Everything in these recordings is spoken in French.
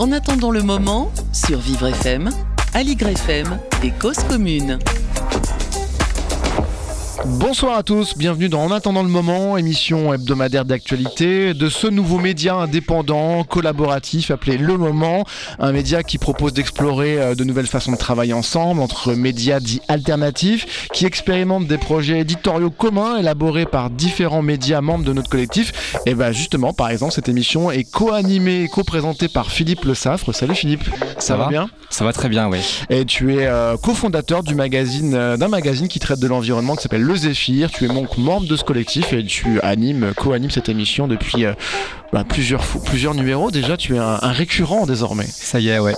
En attendant le moment, sur Vivre FM, Aligre FM et Cause Commune. Bonsoir à tous, bienvenue dans En attendant le moment, émission hebdomadaire d'actualité de ce nouveau média indépendant, collaboratif appelé Le Moment, un média qui propose d'explorer euh, de nouvelles façons de travailler ensemble entre médias dits alternatifs, qui expérimentent des projets éditoriaux communs élaborés par différents médias membres de notre collectif. Et bien justement, par exemple, cette émission est co-animée et co-présentée par Philippe Le Saffre. Salut Philippe, ça, va, bien? Ça va très bien, oui. Et tu es euh, cofondateur du magazine, euh, d'un magazine qui traite de l'environnement qui s'appelle le Zéphyr. Tu es donc membre de ce collectif et tu animes, co-animes cette émission depuis euh, bah, plusieurs, plusieurs numéros. Déjà, tu es un, récurrent désormais. Ça y est, ouais.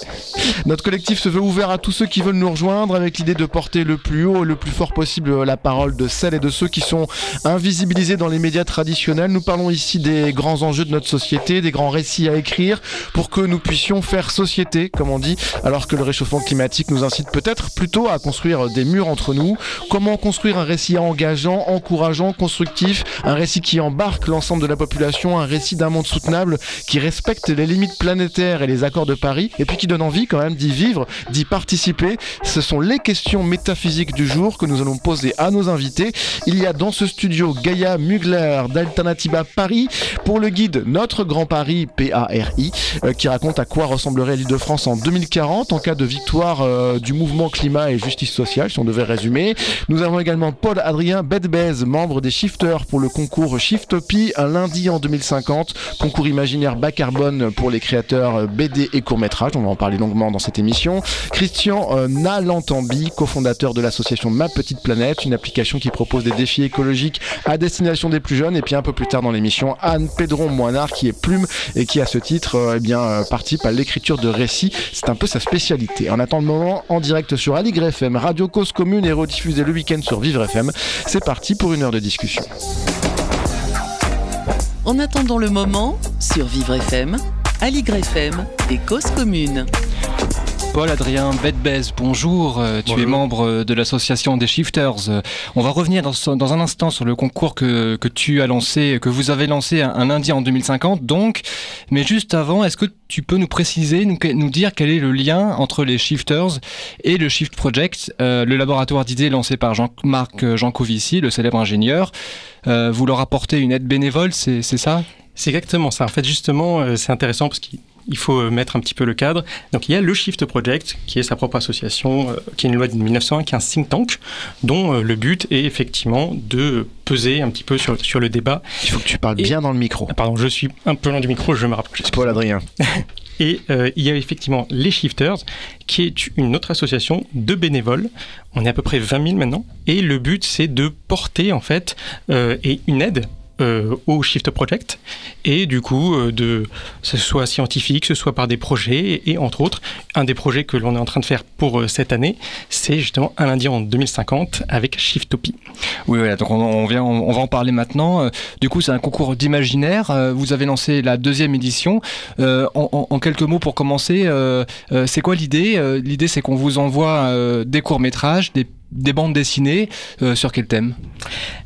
Notre collectif se veut ouvert à tous ceux qui veulent nous rejoindre avec l'idée de porter le plus haut et le plus fort possible la parole de celles et de ceux qui sont invisibilisés dans les médias traditionnels. Nous parlons ici des grands enjeux de notre société, des grands récits à écrire pour que nous puissions faire société, comme on dit, alors que le réchauffement climatique nous incite peut-être plutôt à construire des murs entre nous. Comment construire un récit engageant, encourageant, constructif, un récit qui embarque l'ensemble de la population, un récit d'un monde soutenable qui respecte les limites planétaires et les accords de Paris, et puis qui donne envie quand même d'y vivre, d'y participer. Ce sont les questions métaphysiques du jour que nous allons poser à nos invités. Il y a dans ce studio Gaïa Mugler d'Alternativa Paris pour le guide Notre Grand Paris, P-A-R-I, euh, qui raconte à quoi ressemblerait l'île de France en 2040 en cas de victoire euh, du mouvement climat et justice sociale, si on devait résumer. Nous avons également Paul Adrien Bedbez, membre des Shifters pour le concours Shiftopie, un lundi en 2050, concours imaginaire bas carbone pour les créateurs euh, BD et court-métrage, on va en parler longuement dans cette émission. Christian euh, Nalantambi, cofondateur de l'association Ma Petite Planète, une application qui propose des défis écologiques à destination des plus jeunes. Et puis un peu plus tard dans l'émission, Anne Pedron Moinard, qui est plume et qui à ce titre euh, eh bien, participe à l'écriture de récits. C'est un peu sa spécialité. En attendant le moment, en direct sur Aligre FM, Radio Cause Commune et rediffusé le week-end sur Vivre FM. C'est parti pour une heure de discussion. En attendant le moment, sur Vivre FM, Aligre FM et Cause Commune. Paul-Adrien Bedbez, bonjour. Euh, tu es membre euh, de l'association des Shifters. Euh, on va revenir dans, un instant sur le concours que, tu as lancé, que vous avez lancé un, lundi en 2050, donc. Mais juste avant, est-ce que tu peux nous préciser, nous, nous, dire quel est le lien entre les Shifters et le Shift Project, le laboratoire d'idées lancé par Jean-Marc Jancovici, le célèbre ingénieur. vous leur apportez une aide bénévole, c'est ça? C'est exactement ça. En fait, justement, c'est intéressant parce qu'il il faut euh, mettre un petit peu le cadre. Donc il y a le Shift Project, qui est sa propre association, euh, qui est une loi de 1901, qui est un think tank, dont euh, le but est effectivement de peser un petit peu sur, sur le débat. Il faut que tu parles bien dans le micro. Ah, pardon, je suis un peu loin du micro, je me rapproche. Paul Adrien. Et il y a effectivement les Shifters, qui est une autre association de bénévoles. On est à peu près 20 000 maintenant. Et le but, c'est de porter en fait et une aide euh, au Shift Project et du coup euh, de ce soit scientifique, ce soit par des projets et, entre autres un des projets que l'on est en train de faire pour euh, cette année, c'est justement un lundi en 2050 avec Shiftopie. Oui, voilà, donc on, vient, on, va en parler maintenant. Du coup, c'est un concours d'imaginaire. Vous avez lancé la deuxième édition. En, en, quelques mots pour commencer, c'est quoi l'idée? L'idée, c'est qu'on vous envoie des courts métrages, des des bandes dessinées euh, sur quel thème?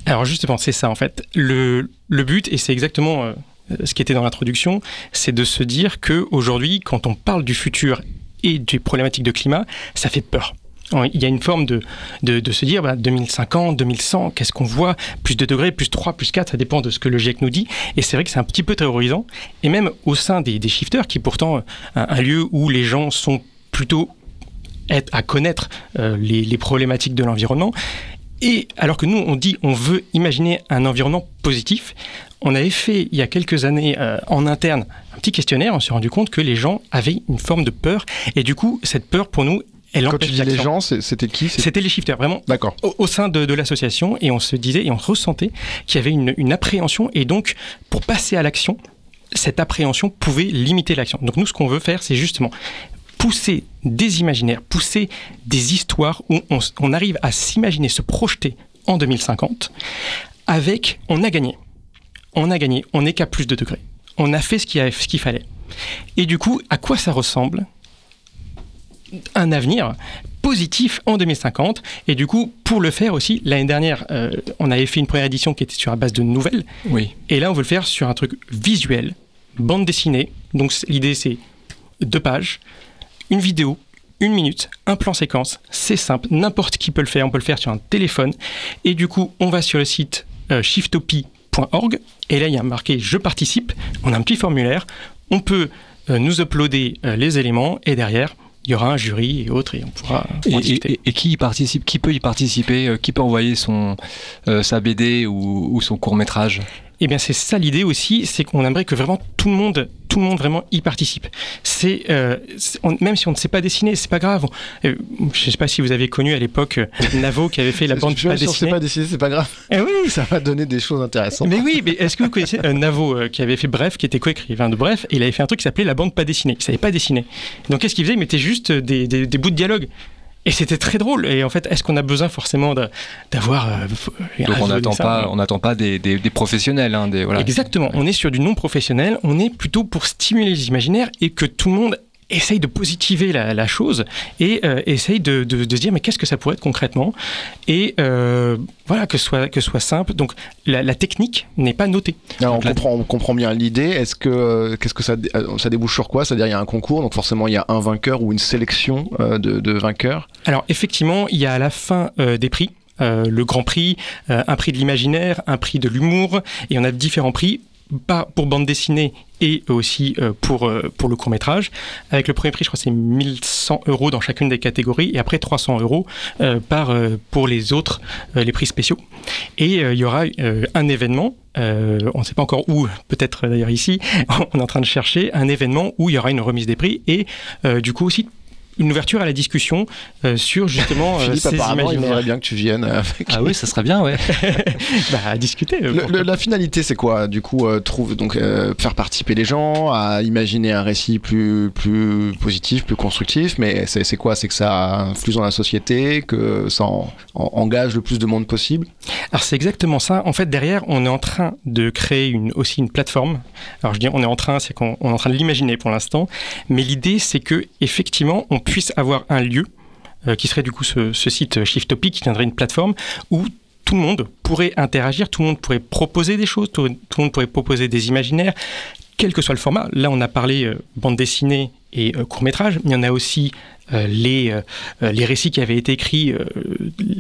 Alors justement, c'est ça en fait. Le, le but, et c'est exactement euh, ce qui était dans l'introduction, c'est de se dire que aujourd'hui, quand on parle du futur et des problématiques de climat, ça fait peur. Il y a une forme de, de, se dire, bah, 2050, 2100, qu'est-ce qu'on voit? Plus de degrés, plus 3, plus 4, ça dépend de ce que le GIEC nous dit. Et c'est vrai que c'est un petit peu terrorisant. Et même au sein des, des shifters, qui est pourtant un lieu où les gens sont plutôt être, à connaître euh, les, problématiques de l'environnement. Et alors que nous, on dit on veut imaginer un environnement positif, on avait fait il y a quelques années euh, en interne un petit questionnaire, on s'est rendu compte que les gens avaient une forme de peur. Et du coup, cette peur pour nous, elle Quand tu dis les gens, c'était qui? C'était les shifters, vraiment. D'accord. Au, sein de, l'association, et on se disait et on ressentait qu'il y avait une, une appréhension. Et donc, pour passer à l'action, cette appréhension pouvait limiter l'action. Donc nous, ce qu'on veut faire, c'est justement pousser des imaginaires, pousser des histoires où on, arrive à s'imaginer, se projeter en 2050 avec on a gagné. On a gagné, on n'est qu'à plus de degrés. On a fait ce qu'il fallait. Et du coup, à quoi ça ressemble Un avenir positif en 2050. Et du coup, pour le faire aussi, l'année dernière, euh, on avait fait une première édition qui était sur la base de nouvelles. Oui. Et là, on veut le faire sur un truc visuel, bande dessinée. Donc l'idée, c'est deux pages, une vidéo, une minute, un plan séquence, c'est simple, n'importe qui peut le faire, on peut le faire sur un téléphone. Et du coup, on va sur le site euh, shiftopie.org et là il y a marqué je participe, on a un petit formulaire, on peut euh, nous uploader euh, les éléments. Et derrière il y aura un jury et autres. Et on pourra et, qui y participe? Qui peut y participer? Qui peut envoyer son sa BD ou son court métrage? Eh bien, c'est ça l'idée aussi, c'est qu'on aimerait que vraiment tout le monde, tout le monde vraiment y participe. C'est euh, même si on ne sait pas dessiner, c'est pas grave. Euh, je ne sais pas si vous avez connu à l'époque euh, Navo qui avait fait la bande pas dessinée. Si on ne sait pas dessiner, c'est pas grave. Eh oui, ça va donner des choses intéressantes. Mais oui, mais est-ce que vous connaissez Navo qui avait fait Bref, qui était coécrivain de Bref, et il avait fait un truc qui s'appelait la bande pas dessinée. Il savait pas dessiner. Donc qu'est-ce qu'il faisait? Il mettait juste des, des bouts de dialogue. Et c'était très drôle. Et en fait, est-ce qu'on a besoin forcément d'avoir. Euh, Donc on n'attend pas, on n'attend pas des, des, professionnels. Hein, des, voilà. Exactement. On est sur du non professionnel. On est plutôt pour stimuler les imaginaires et que tout le monde essaye de positiver la, chose et euh, essaye de, de, dire mais qu'est-ce que ça pourrait être concrètement? Et euh, voilà que ce soit que ce soit simple. Donc la, technique n'est pas notée. On, comprend, on comprend bien l'idée. Est-ce que qu'est-ce que ça ça débouche sur quoi? C'est-à-dire il y a un concours. Donc forcément il y a un vainqueur ou une sélection de, de vainqueurs. Alors effectivement il y a à la fin des prix. Le grand prix, un prix de l'imaginaire, un prix de l'humour, et on a différents prix pas pour bande dessinée et aussi euh, pour, euh, pour le court métrage. Avec le premier prix, je crois que c'est 1100 euros dans chacune des catégories et après 300 euros euh, par, pour les autres, les prix spéciaux. Et il y aura un événement, on ne sait pas encore où, peut-être d'ailleurs ici, on est en train de chercher un événement où il y aura une remise des prix et du coup aussi une ouverture à la discussion euh, sur justement euh, ces apparemment, il faudrait bien que tu viennes. Avec... Ah oui, ça serait bien, ouais. bah, à discuter. la finalité, c'est quoi? Du coup, euh, trouve donc faire participer les gens, à imaginer un récit plus plus positif, plus constructif. Mais c'est quoi? C'est que ça influe dans la société, que ça engage le plus de monde possible? Alors c'est exactement ça. En fait, derrière, on est en train de créer une, aussi une plateforme. Alors je dis on est en train, c'est qu'on est en train de l'imaginer pour l'instant. Mais l'idée, c'est que effectivement, on puisse avoir un lieu euh, qui serait du coup ce, site Shiftopy qui tiendrait une plateforme où tout le monde pourrait interagir, tout le monde pourrait proposer des choses, tout, le monde pourrait proposer des imaginaires, quel que soit le format. Là, on a parlé euh, bande dessinée et euh, court métrage, mais il y en a aussi les, les récits qui avaient été écrits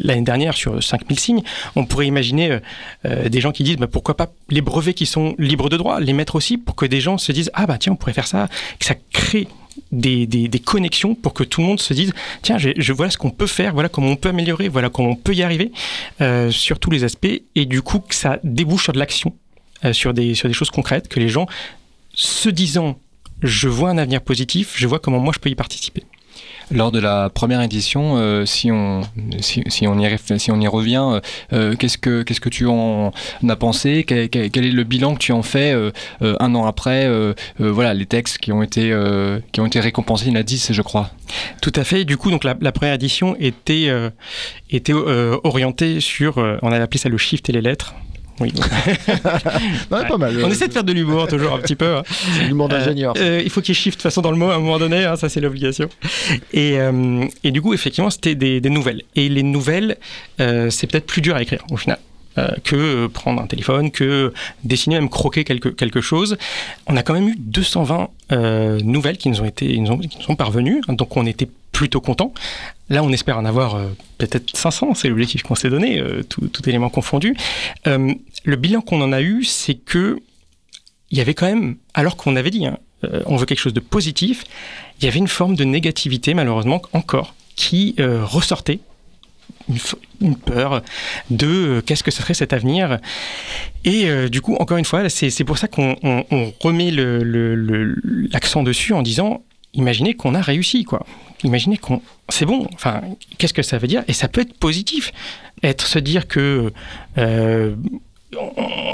l'année dernière sur 5000 signes. On pourrait imaginer des gens qui disent bah, pourquoi pas les brevets qui sont libres de droit, les mettre aussi pour que des gens se disent ah bah tiens, on pourrait faire ça, que ça crée des, des, connexions pour que tout le monde se dise tiens, je, je vois ce qu'on peut faire, voilà comment on peut améliorer, voilà comment on peut y arriver euh, sur tous les aspects, et du coup que ça débouche sur de l'action, euh, sur, des, sur des choses concrètes, que les gens se disant je vois un avenir positif, je vois comment moi je peux y participer. Lors de la première édition, euh, si, on, si, on y revient, euh, euh, qu'est-ce que que tu en as pensé? Quel, est le bilan que tu en fais un an après Voilà, les textes qui ont été qui ont été récompensés, il y en a 10, je crois. Tout à fait. Du coup, donc la, première édition était était orientée sur, on avait appelé ça le shift et les lettres. Oui. pas mal. On essaie de faire de l'humour toujours un petit peu. Hein. l'humour d'ingénieur. Euh, il faut qu'il shift de façon dans le mot à un moment donné, hein, ça c'est l'obligation. Et, euh, et, du coup, effectivement, c'était des, des, nouvelles. Et les nouvelles, euh, c'est peut-être plus dur à écrire au final. Que prendre un téléphone, que dessiner, même croquer quelque, quelque chose. On a quand même eu 220 nouvelles qui nous ont été, qui nous sont parvenues, donc on était plutôt content. Là, on espère en avoir euh, peut-être 500, c'est l'objectif qu'on s'est donné, euh, tout, élément confondu. Euh, le bilan qu'on en a eu, c'est que il y avait quand même, alors qu'on avait dit, hein, on veut quelque chose de positif, il y avait une forme de négativité, malheureusement, encore, qui ressortait. Une, peur de qu'est-ce que ce serait cet avenir. Et du coup, encore une fois, c'est pour ça qu'on remet l'accent dessus en disant imaginez qu'on a réussi, quoi. Imaginez qu'on, c'est bon. Enfin, qu'est-ce que ça veut dire? Et ça peut être positif. Être se dire que, euh,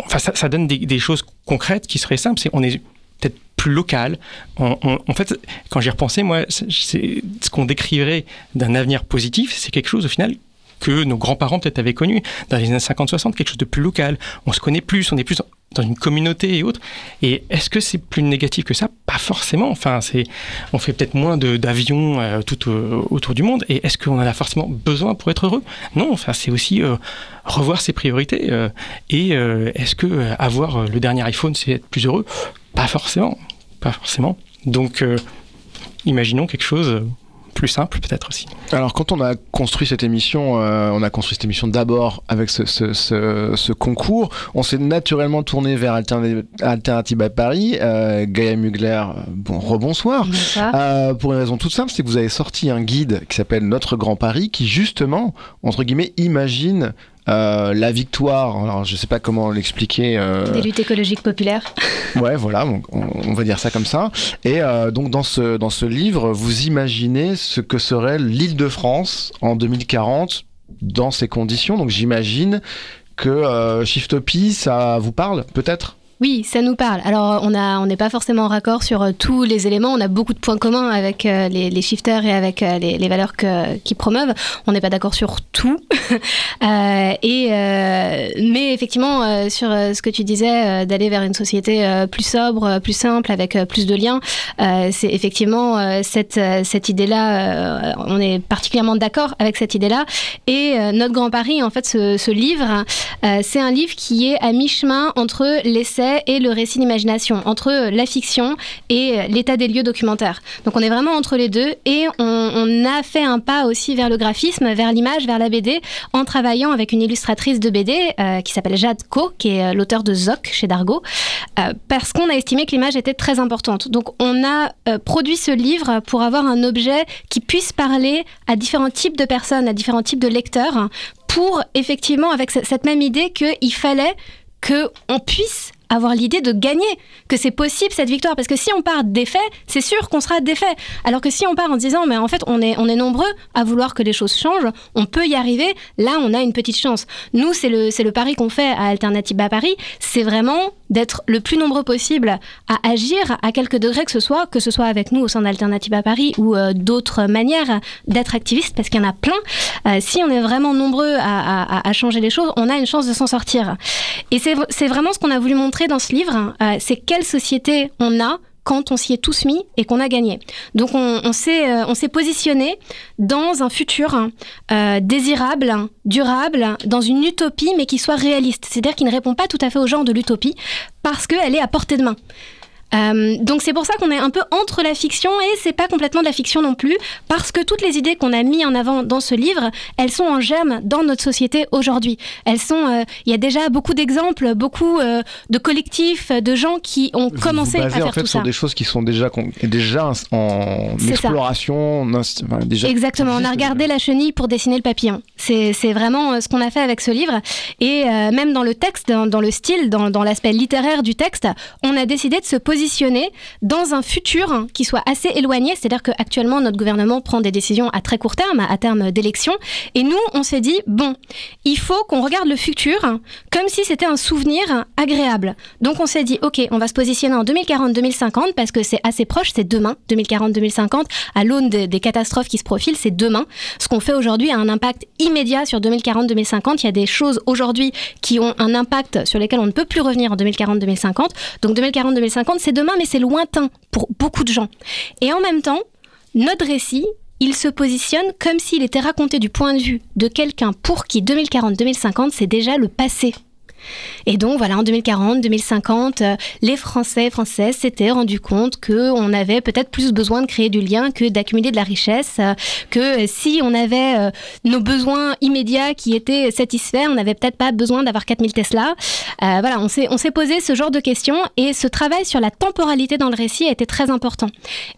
enfin, ça, donne des, choses concrètes qui seraient simples. C'est on est peut-être plus local. en fait, quand j'y repensais, moi, ce qu'on décrirait d'un avenir positif, c'est quelque chose au final que nos grands-parents peut-être avaient connu dans les années 50-60, quelque chose de plus local. On se connaît plus, on est plus dans une communauté et autres. Et est-ce que c'est plus négatif que ça? Pas forcément. Enfin, c'est, on fait peut-être moins d'avions euh, tout euh, autour du monde. Et est-ce qu'on en a forcément besoin pour être heureux? Non. Enfin, c'est aussi euh, revoir ses priorités. et est-ce que avoir le dernier iPhone, c'est être plus heureux? Pas forcément. Pas forcément. Donc imaginons quelque chose plus simple peut-être aussi. Alors quand on a construit cette émission, euh, on a construit cette émission d'abord avec ce, ce, ce, concours, on s'est naturellement tourné vers Alternative à Paris. Euh, Gaïa Mugler, bon rebonsoir. Euh, pour une raison toute simple, c'est que vous avez sorti un guide qui s'appelle Notre Grand Paris, qui justement, entre guillemets, imagine euh, la victoire, alors je sais pas comment l'expliquer. Euh... Des luttes écologiques populaires. ouais, voilà, on, on, va dire ça comme ça. Et euh, donc dans ce, dans ce livre, vous imaginez ce que serait l'île de France en 2040 dans ces conditions. Donc j'imagine que euh, Shiftopie, ça vous parle peut-être? Oui, ça nous parle. Alors, on a, on n'est pas forcément en raccord sur euh, tous les éléments. On a beaucoup de points communs avec euh, les, shifters et avec euh, les, valeurs qu'ils promeuvent. On n'est pas d'accord sur tout. et, mais effectivement, sur ce que tu disais, d'aller vers une société plus sobre, plus simple, avec plus de liens, c'est effectivement cette, idée-là. on est particulièrement d'accord avec cette idée-là. Et notre Grand Paris, en fait, ce, ce livre, c'est un livre qui est à mi-chemin entre l'essai et le récit d'imagination, entre la fiction et l'état des lieux documentaire. Donc on est vraiment entre les deux et on, a fait un pas aussi vers le graphisme, vers l'image, vers la BD, en travaillant avec une illustratrice de BD euh, qui s'appelle Jade Co, qui est euh, l'auteur de Zoc chez Dargo, euh, parce qu'on a estimé que l'image était très importante. Donc on a produit ce livre pour avoir un objet qui puisse parler à différents types de personnes, à différents types de lecteurs, pour effectivement, avec cette même idée qu'il fallait qu'on puisse avoir l'idée de gagner, que c'est possible cette victoire. Parce que si on part défait, c'est sûr qu'on sera défait. Alors que si on part en disant, mais en fait, on est, on est nombreux à vouloir que les choses changent, on peut y arriver, là, on a une petite chance. Nous, c'est le, c'est le pari qu'on fait à Alternative à Paris, c'est vraiment d'être le plus nombreux possible à agir à quelques degrés que ce soit, que ce soit avec nous au sein d'Alternative à Paris ou euh, d'autres manières d'être activiste, parce qu'il y en a plein. Euh, si on est vraiment nombreux à, à, changer les choses, on a une chance de s'en sortir. Et c'est, c'est vraiment ce qu'on a voulu montrer dans ce livre, euh, c'est quelle société on a quand on s'y est tous mis et qu'on a gagné. Donc on, on s'est euh, positionné dans un futur euh, désirable, durable, dans une utopie, mais qui soit réaliste. C'est-à-dire qui ne répond pas tout à fait au genre de l'utopie, parce qu'elle est à portée de main. Euh, donc c'est pour ça qu'on est un peu entre la fiction et c'est pas complètement de la fiction non plus, parce que toutes les idées qu'on a mis en avant dans ce livre, elles sont en germe dans notre société aujourd'hui. Elles sont, euh, il y a déjà beaucoup d'exemples, beaucoup euh, de collectifs, de gens qui ont commencé à faire en fait tout sur ça. des choses qui sont déjà déjà en exploration, déjà. Exactement. On a regardé la chenille pour dessiner le papillon. C'est vraiment ce qu'on a fait avec ce livre et même dans le texte, dans, dans le style, dans, dans l'aspect littéraire du texte, on a décidé de se positionner dans un futur qui soit assez éloigné. C'est-à-dire qu'actuellement, notre gouvernement prend des décisions à très court terme, à terme d'élection. Et nous, on s'est dit, bon, il faut qu'on regarde le futur comme si c'était un souvenir agréable. Donc on s'est dit, ok, on va se positionner en 2040-2050 parce que c'est assez proche, c'est demain, 2040-2050, à l'aune des, catastrophes qui se profilent, c'est demain. Ce qu'on fait aujourd'hui a un impact immédiat sur 2040-2050. Il y a des choses aujourd'hui qui ont un impact sur lesquelles on ne peut plus revenir en 2040-2050. Donc 2040-2050, c'est demain, mais c'est lointain pour beaucoup de gens. Et en même temps, notre récit, il se positionne comme s'il était raconté du point de vue de quelqu'un pour qui 2040-2050, c'est déjà le passé. Et donc voilà, en 2040, 2050, euh, les Français et Françaises s'étaient rendus compte qu'on avait peut-être plus besoin de créer du lien que d'accumuler de la richesse, euh, que si on avait euh, nos besoins immédiats qui étaient satisfaits, on n'avait peut-être pas besoin d'avoir 4000 Tesla. voilà, on s'est posé ce genre de questions et ce travail sur la temporalité dans le récit a été très important.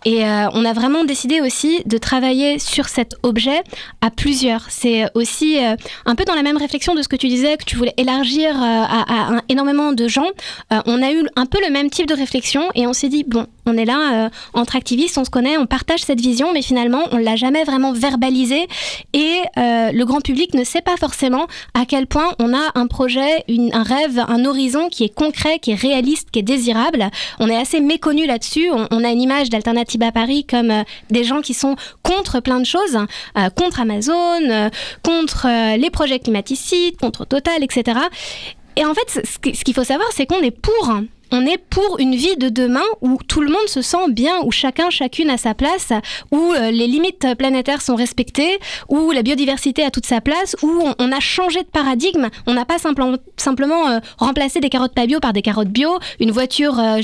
Et on a vraiment décidé aussi de travailler sur cet objet à plusieurs. C'est aussi un peu dans la même réflexion de ce que tu disais, que tu voulais élargir à, énormément de gens, euh, on a eu un peu le même type de réflexion et on s'est dit, bon, on est là euh, entre activistes, on se connaît, on partage cette vision, mais finalement, on l'a jamais vraiment verbalisé et euh, le grand public ne sait pas forcément à quel point on a un projet, un rêve, un horizon qui est concret, qui est réaliste, qui est désirable. On est assez méconnu là-dessus. On, a une image d'Alternative à Paris comme des gens qui sont contre plein de choses, contre Amazon, contre les projets climaticides, contre Total, etc. Et en fait, ce qu'il faut savoir, c'est qu'on est pour on est pour une vie de demain où tout le monde se sent bien, où chacun, chacune a sa place, où euh, les limites planétaires sont respectées, où la biodiversité a toute sa place, où on, a changé de paradigme. On n'a pas simplement, simplement euh, remplacé des carottes pas bio par des carottes bio, une voiture euh,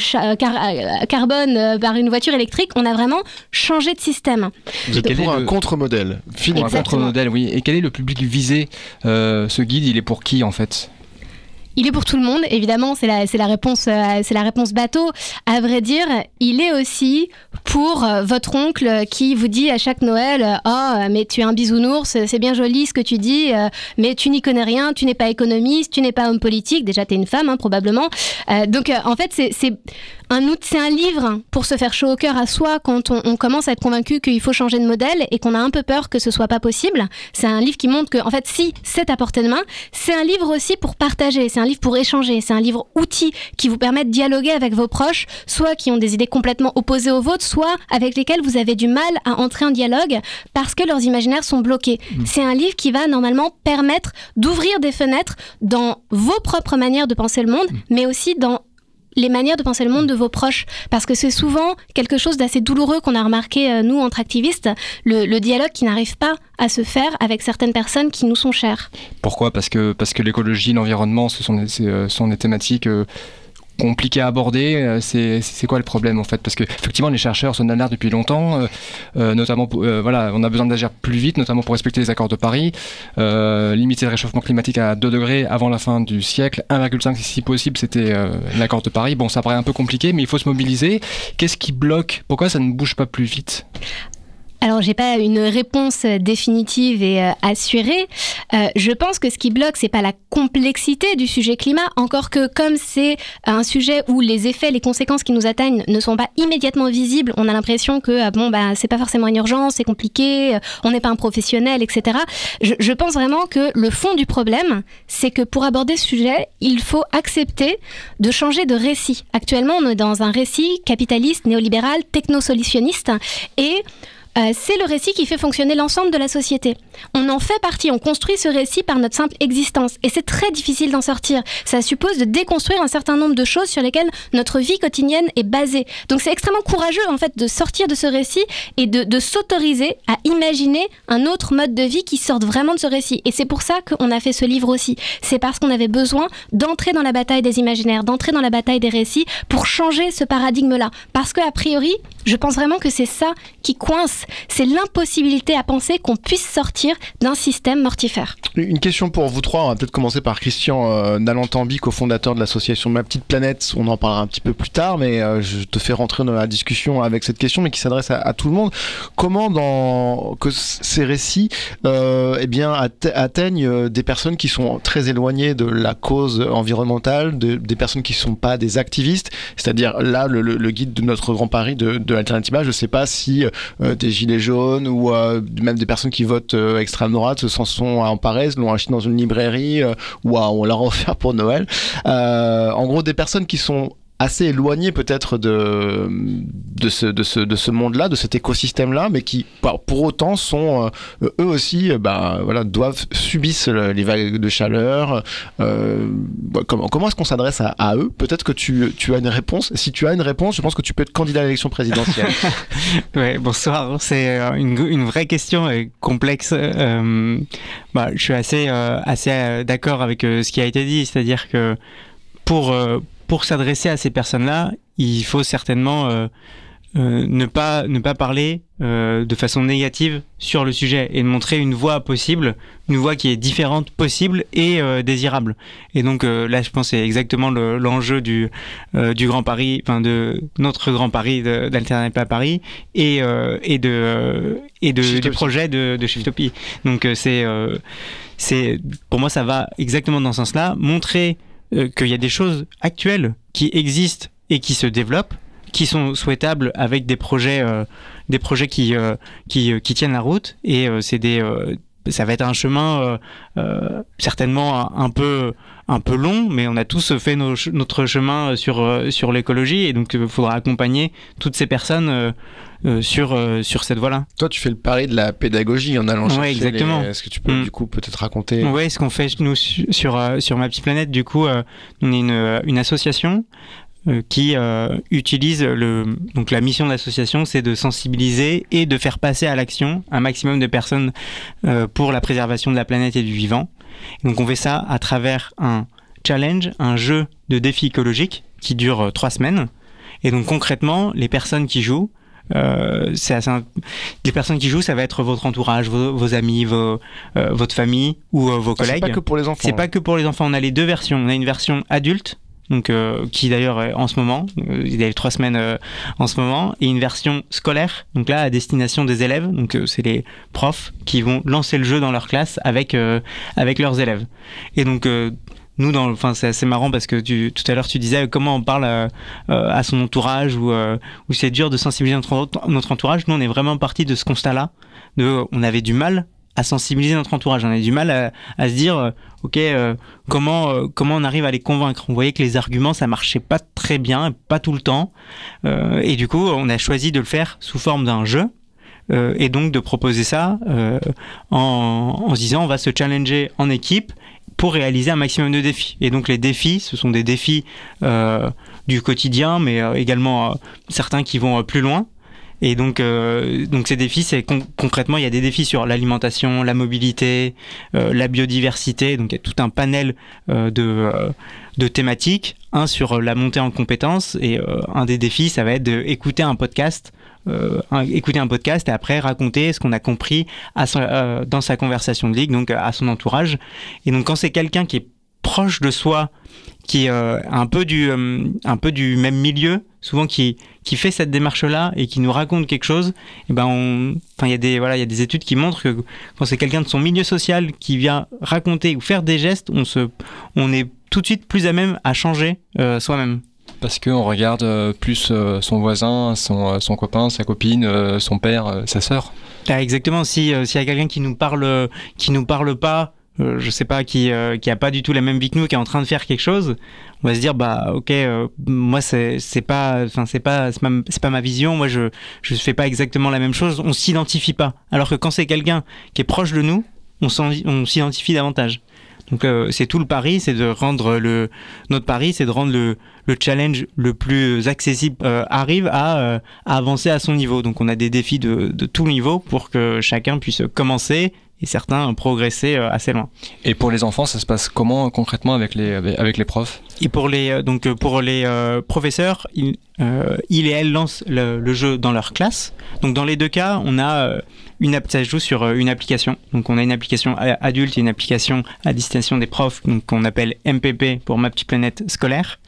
carbone par une voiture électrique. On a vraiment changé de système. Vous êtes pour un contre-modèle. Un contre-modèle, oui. Et quel est le public visé Ce guide, il est pour qui en fait? Il est pour tout le monde, évidemment, c'est la, réponse, euh, c'est la réponse bateau. À vrai dire, il est aussi pour euh, votre oncle qui vous dit à chaque Noël Oh, mais tu es un bisounours, c'est bien joli ce que tu dis, mais tu n'y connais rien, tu n'es pas économiste, tu n'es pas homme politique. Déjà, tu es une femme, hein, probablement. donc, en fait, c'est un c'est un livre pour se faire chaud au cœur à soi quand on, commence à être convaincu qu'il faut changer de modèle et qu'on a un peu peur que ce soit pas possible. C'est un livre qui montre que, en fait, si c'est à portée de main, c'est un livre aussi pour partager, c'est un livre pour échanger, c'est un livre outil qui vous permet de dialoguer avec vos proches, soit qui ont des idées complètement opposées aux vôtres, soit avec lesquels vous avez du mal à entrer en dialogue parce que leurs imaginaires sont bloqués. Mmh. C'est un livre qui va normalement permettre d'ouvrir des fenêtres dans vos propres manières de penser le monde, mmh. mais aussi dans les manières de penser le monde de vos proches. Parce que c'est souvent quelque chose d'assez douloureux qu'on a remarqué, euh, nous, entre activistes, le, dialogue qui n'arrive pas à se faire avec certaines personnes qui nous sont chères. Pourquoi? Parce que, parce que l'écologie, l'environnement, ce sont des, euh, thématiques... Euh, compliqué à aborder. Euh, c'est quoi le problème en fait? Parce que effectivement, les chercheurs sont alerte depuis longtemps, euh, euh, notamment voilà, on a besoin d'agir plus vite, notamment pour respecter les accords de Paris, limiter le réchauffement climatique à 2 degrés avant la fin du siècle, 1,5 si possible, c'était l'accord de Paris. Bon, ça paraît un peu compliqué, mais il faut se mobiliser. Qu'est-ce qui bloque? Pourquoi ça ne bouge pas plus vite? Alors, j'ai pas une réponse définitive et euh, assurée. Euh, je pense que ce qui bloque, c'est pas la complexité du sujet climat, encore que comme c'est un sujet où les effets, les conséquences qui nous atteignent ne sont pas immédiatement visibles, on a l'impression que ah bon bah c'est pas forcément une urgence, c'est compliqué, euh, on n'est pas un professionnel, etc. Je, je pense vraiment que le fond du problème, c'est que pour aborder ce sujet, il faut accepter de changer de récit. Actuellement, on est dans un récit capitaliste, néolibéral, technosolutionniste, et euh, c'est le récit qui fait fonctionner l'ensemble de la société. On en fait partie, on construit ce récit par notre simple existence. Et c'est très difficile d'en sortir. Ça suppose de déconstruire un certain nombre de choses sur lesquelles notre vie quotidienne est basée. Donc c'est extrêmement courageux en fait de sortir de ce récit et de, s'autoriser à imaginer un autre mode de vie qui sorte vraiment de ce récit. Et c'est pour ça qu'on a fait ce livre aussi. C'est parce qu'on avait besoin d'entrer dans la bataille des imaginaires, d'entrer dans la bataille des récits pour changer ce paradigme-là. Parce qu'a priori, je pense vraiment que c'est ça qui coince, c'est l'impossibilité à penser qu'on puisse sortir d'un système mortifère. Une question pour vous trois, on va peut-être commencer par Christian euh, Nalantambi, cofondateur de l'association Ma Petite Planète, on en parlera un petit peu plus tard, mais euh, je te fais rentrer dans la discussion avec cette question, mais qui s'adresse à, tout le monde. Comment dans que ces récits euh, eh bien, atteignent euh, des personnes qui sont très éloignées de la cause environnementale, des personnes qui ne sont pas des activistes, c'est-à-dire là le, guide de notre Grand Paris de de. Je ne sais pas si euh, des gilets jaunes ou euh, même des personnes qui votent euh, extrême droite s'en sont emparées, l'ont acheté dans une librairie ou on l'a offert pour Noël. en gros, des personnes qui sont assez éloignés peut-être de, de ce, de ce, de ce monde-là, de cet écosystème-là, mais qui pour autant sont euh, eux aussi, bah, voilà, doivent subissent les vagues de chaleur. Euh, bah, comment comment est-ce qu'on s'adresse à, eux? Peut-être que tu, tu as une réponse. Si tu as une réponse, je pense que tu peux être candidat à l'élection présidentielle. ouais, bonsoir. C'est euh, une, une, vraie question et complexe. bah, je suis assez, assez d'accord avec ce qui a été dit, c'est-à-dire que pour pour s'adresser à ces personnes-là, il faut certainement euh, euh, ne pas ne pas parler euh, de façon négative sur le sujet et montrer une voie possible, une voie qui est différente possible et désirable. Et donc là, je pense c'est exactement l'enjeu du du Grand Paris, enfin de notre Grand Paris d'Alternative à Paris et et de et de, du projet de, de Shiftopie. Donc c'est c'est pour moi ça va exactement dans ce sens-là, montrer euh, qu'il y a des choses actuelles qui existent et qui se développent, qui sont souhaitables avec des projets, euh, des projets qui, euh, qui, qui, tiennent la route. Et c'est des, ça va être un chemin certainement un peu un peu long, mais on a tous fait notre chemin sur, sur l'écologie et donc il faudra accompagner toutes ces personnes euh, sur, euh, sur cette voie-là. Toi, tu fais le pari de la pédagogie en allant ouais, exactement. Est-ce que tu peux, mm. du coup, peut-être raconter? Oui, ce qu'on fait, nous, sur, sur Ma Petite Planète, du coup, on est une, une association qui utilise le donc la mission de l'association, c'est de sensibiliser et de faire passer à l'action un maximum de personnes pour la préservation de la planète et du vivant. Donc on fait ça à travers un challenge, un jeu de défi écologique qui dure trois semaines. Et donc concrètement, les personnes qui jouent euh, c'est les personnes qui jouent, ça va être votre entourage, vos, amis, vos, euh, votre famille ou euh, vos collègues. C'est pas que pour les enfants. C'est pas que pour les enfants. On a les deux versions. On a une version adulte. Donc, qui d'ailleurs est en ce moment, il y a trois semaines en ce moment, et une version scolaire, donc là à destination des élèves, donc c'est les profs qui vont lancer le jeu dans leur classe avec avec leurs élèves. Et donc nous, dans, enfin, c'est assez marrant parce que tu, tout à l'heure tu disais comment on parle euh, à son entourage ou, euh, ou c'est dur de sensibiliser notre, notre, entourage. Nous, on est vraiment parti de ce constat-là. De, on avait du mal à sensibiliser notre entourage. On avait du mal à, se dire, euh, ok, comment comment on arrive à les convaincre. On voyait que les arguments ça marchait pas très bien, pas tout le temps, et du coup, on a choisi de le faire sous forme d'un jeu. et donc de proposer ça en, se disant on va se challenger en équipe pour réaliser un maximum de défis. Et donc les défis, ce sont des défis euh, du quotidien, mais euh, également euh, certains qui vont plus loin. Et donc, donc ces défis, c'est concrètement, il y a des défis sur l'alimentation, la mobilité, la biodiversité. Donc il y a tout un panel de, de thématiques. Un sur la montée en compétences et un des défis, ça va être d'écouter un podcast euh, écouter un podcast et après raconter ce qu'on a compris à euh, dans sa conversation de ligue, donc à son entourage. Et donc quand c'est quelqu'un qui est proche de soi, qui est euh, un peu du un peu du même milieu, souvent qui qui fait cette démarche là et qui nous raconte quelque chose, et eh ben on enfin il y a des voilà, il y a des études qui montrent que quand c'est quelqu'un de son milieu social qui vient raconter ou faire des gestes, on se on est tout de suite plus à même à changer soi-même. Parce qu'on regarde euh, plus euh, son voisin, son, euh, son, copain, sa copine, son père, sa sœur. Ah, exactement. Si s'il y a quelqu'un qui nous parle, qui nous parle pas, je sais pas, qui qui a pas du tout la même vie que nous, qui est en train de faire quelque chose, on va se dire bah ok, moi c'est pas, enfin c'est pas c'est pas ma vision. Moi je je fais pas exactement la même chose. On s'identifie pas. Alors que quand c'est quelqu'un qui est proche de nous, on s'identifie davantage. Donc euh, c'est tout le pari, c'est de rendre le notre pari, c'est de rendre le, le challenge le plus accessible euh, arrive à, euh, à, avancer à son niveau. Donc on a des défis de, de tout niveau pour que chacun puisse commencer et certains progresser assez loin. Et pour les enfants, ça se passe comment concrètement avec les avec les profs? Et pour les donc pour les professeurs, ils, et elles lancent le, le, jeu dans leur classe. Donc dans les deux cas, on a une ça joue sur euh, une application. Donc on a une application adulte et une application à destination des profs qu'on appelle MPP pour Ma Petite Planète Scolaire.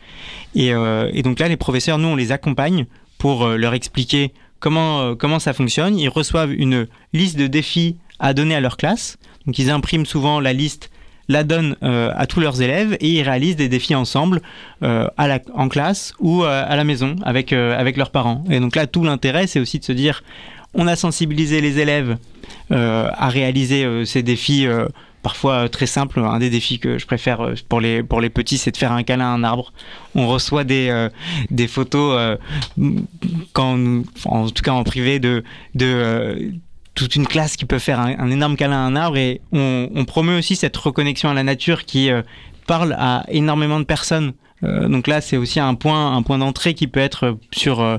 Et, euh, et, donc là, les professeurs, nous, on les accompagne pour euh, leur expliquer comment, comment ça fonctionne. Ils reçoivent une liste de défis à donner à leur classe. Donc ils impriment souvent la liste la donnent à tous leurs élèves et ils réalisent des défis ensemble à la, en classe ou à la maison avec, avec leurs parents. Et donc là, tout l'intérêt, c'est aussi de se dire, on a sensibilisé les élèves euh, à réaliser euh, ces défis euh, parfois très simples. Un des défis que je préfère pour les, pour les petits, c'est de faire un câlin à un arbre. On reçoit des, des photos, quand en tout cas en privé, de, de toute une classe qui peut faire un, énorme câlin à un arbre. Et on, on, promeut aussi cette reconnexion à la nature qui parle à énormément de personnes. donc là, c'est aussi un point, un point d'entrée qui peut être sur,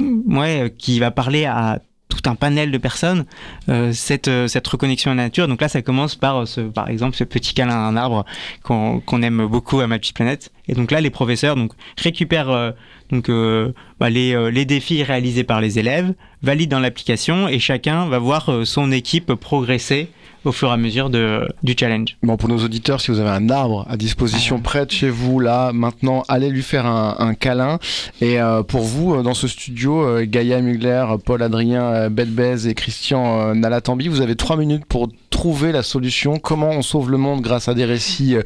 ouais, qui va parler à tout un panel de personnes euh, cette, euh, cette reconnexion à la nature. Donc là, ça commence par, euh, ce, par exemple, ce petit câlin à un arbre qu'on aime beaucoup à Ma Petite Planète. Et donc là, les professeurs récupèrent donc, bah, les, les défis réalisés par les élèves, valident dans l'application et chacun va voir son équipe progresser au fur et à mesure de, du challenge. Bon, pour nos auditeurs, si vous avez un arbre à disposition ah. près de chez vous, là, maintenant, allez lui faire un, un câlin. Et euh, pour vous, euh, dans ce studio, euh, Gaïa Mugler, Paul Adrien Belbez et Christian Nalatambi, vous avez trois minutes pour trouver la solution. Comment on sauve le monde grâce à des récits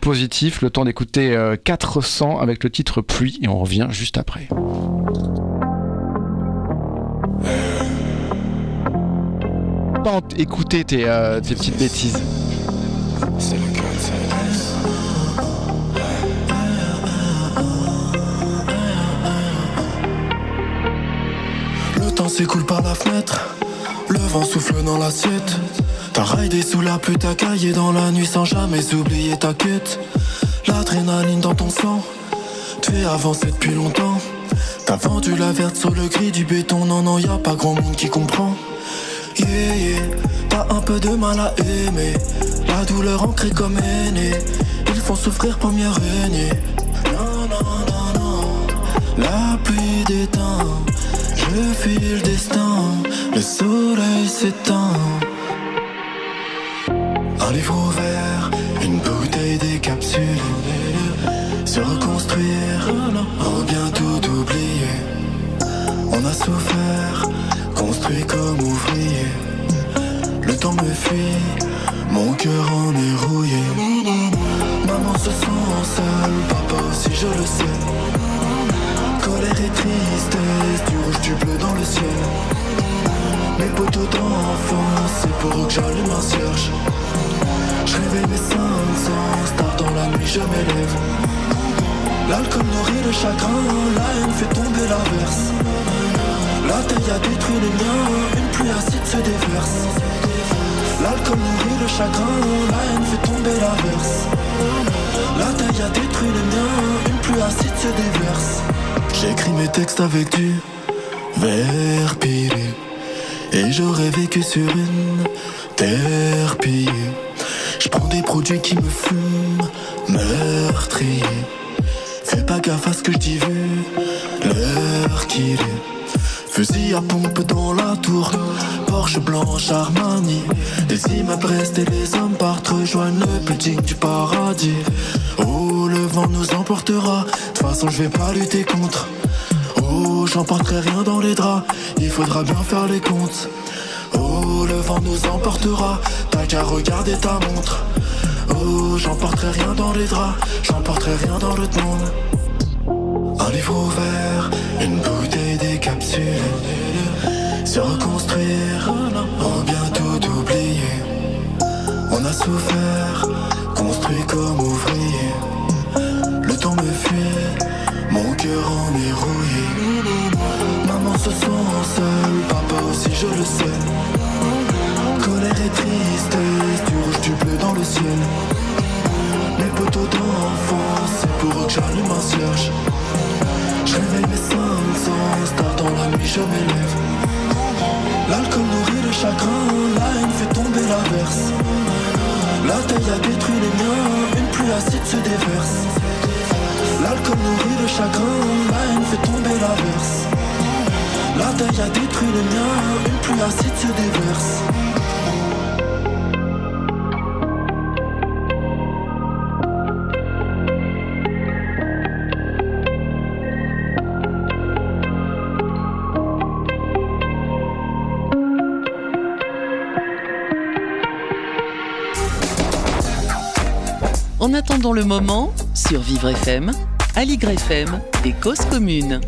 positifs? Le temps d'écouter 400 avec le titre Pluie et on revient juste après. Pas écouter tes, euh, tes petites bêtises. Le temps s'écoule par la fenêtre, le vent souffle dans l'assiette. T'as raidé sous la pluie, t'as caillé dans la nuit sans jamais oublier ta quête. L'adrénaline dans ton sang, te fait avancer depuis longtemps. T'as vendu la verte sur le gris du béton, non, non, y a pas grand monde qui comprend. Yeah, t'as un peu de mal à aimer. La douleur ancrée comme aînée. Ils font souffrir mieux régner. Non, non, non, non. La pluie déteint. Je fuis le destin. Le soleil s'éteint. Un livre ouvert, une bouteille des capsules. Se reconstruire, en bien tout oublier. On a souffert, construit comme ouvrier. Le temps me fuit, mon cœur en est rouillé. Maman se sent seule, papa aussi je le sais. Colère et tristesse, du rouge, du bleu dans le ciel. Mes poteaux d'enfance, c'est pour eux que j'allume un cierge. Je réveille mes cinq sens, tard dans la nuit je m'élève. L'alcool nourrit le chagrin, la haine fait tomber la verse. La taille a détruit les miens, une pluie acide se déverse. L'alcool nourrit le chagrin, la haine fait tomber la verse. La taille a détruit les miens, une pluie acide se déverse. J'écris mes textes avec du verre. Et j'aurais vécu sur une terre pillée. Je prends des produits qui me fument, meurtriers. Fais pas gaffe à ce que je dis vu l'heure qu'il est. Fusil à pompe dans la tour, Porsche blanche Armani. Les immeubles restent et les hommes partent rejoindre le building du paradis. Oh, le vent nous emportera. De toute façon, je vais pas lutter contre. Oh, j'emporterai rien dans les draps. Il faudra bien faire les comptes. Oh, le vent nous emportera. T'as qu'à regarder ta montre. Oh, j'emporterai rien dans les draps. J'emporterai rien dans le monde. Un livre ouvert, une bouteille des capsules. Se reconstruire, en bien tout oublier. On a souffert, construit comme ouvrier. Le temps me fuit, mon cœur en est rouillé. Maman se sent seule, papa aussi je le sais. Colère et tristesse, du rouge, du bleu dans le ciel. Mes poteaux d'enfance, c'est pour eux que j'allume un cierge. Je réveille mes cinq sens, tard dans la nuit je m'élève. L'alcool nourrit le chagrin, la haine fait tomber la verse. La taille a détruit les miens, une pluie acide se déverse. L'alcool nourrit le chagrin, la haine fait tomber la verse. La taille a détruit les miens, une pluie acide se déverse. Attendant le moment, sur Vivre FM, Aligre FM et Cause Commune.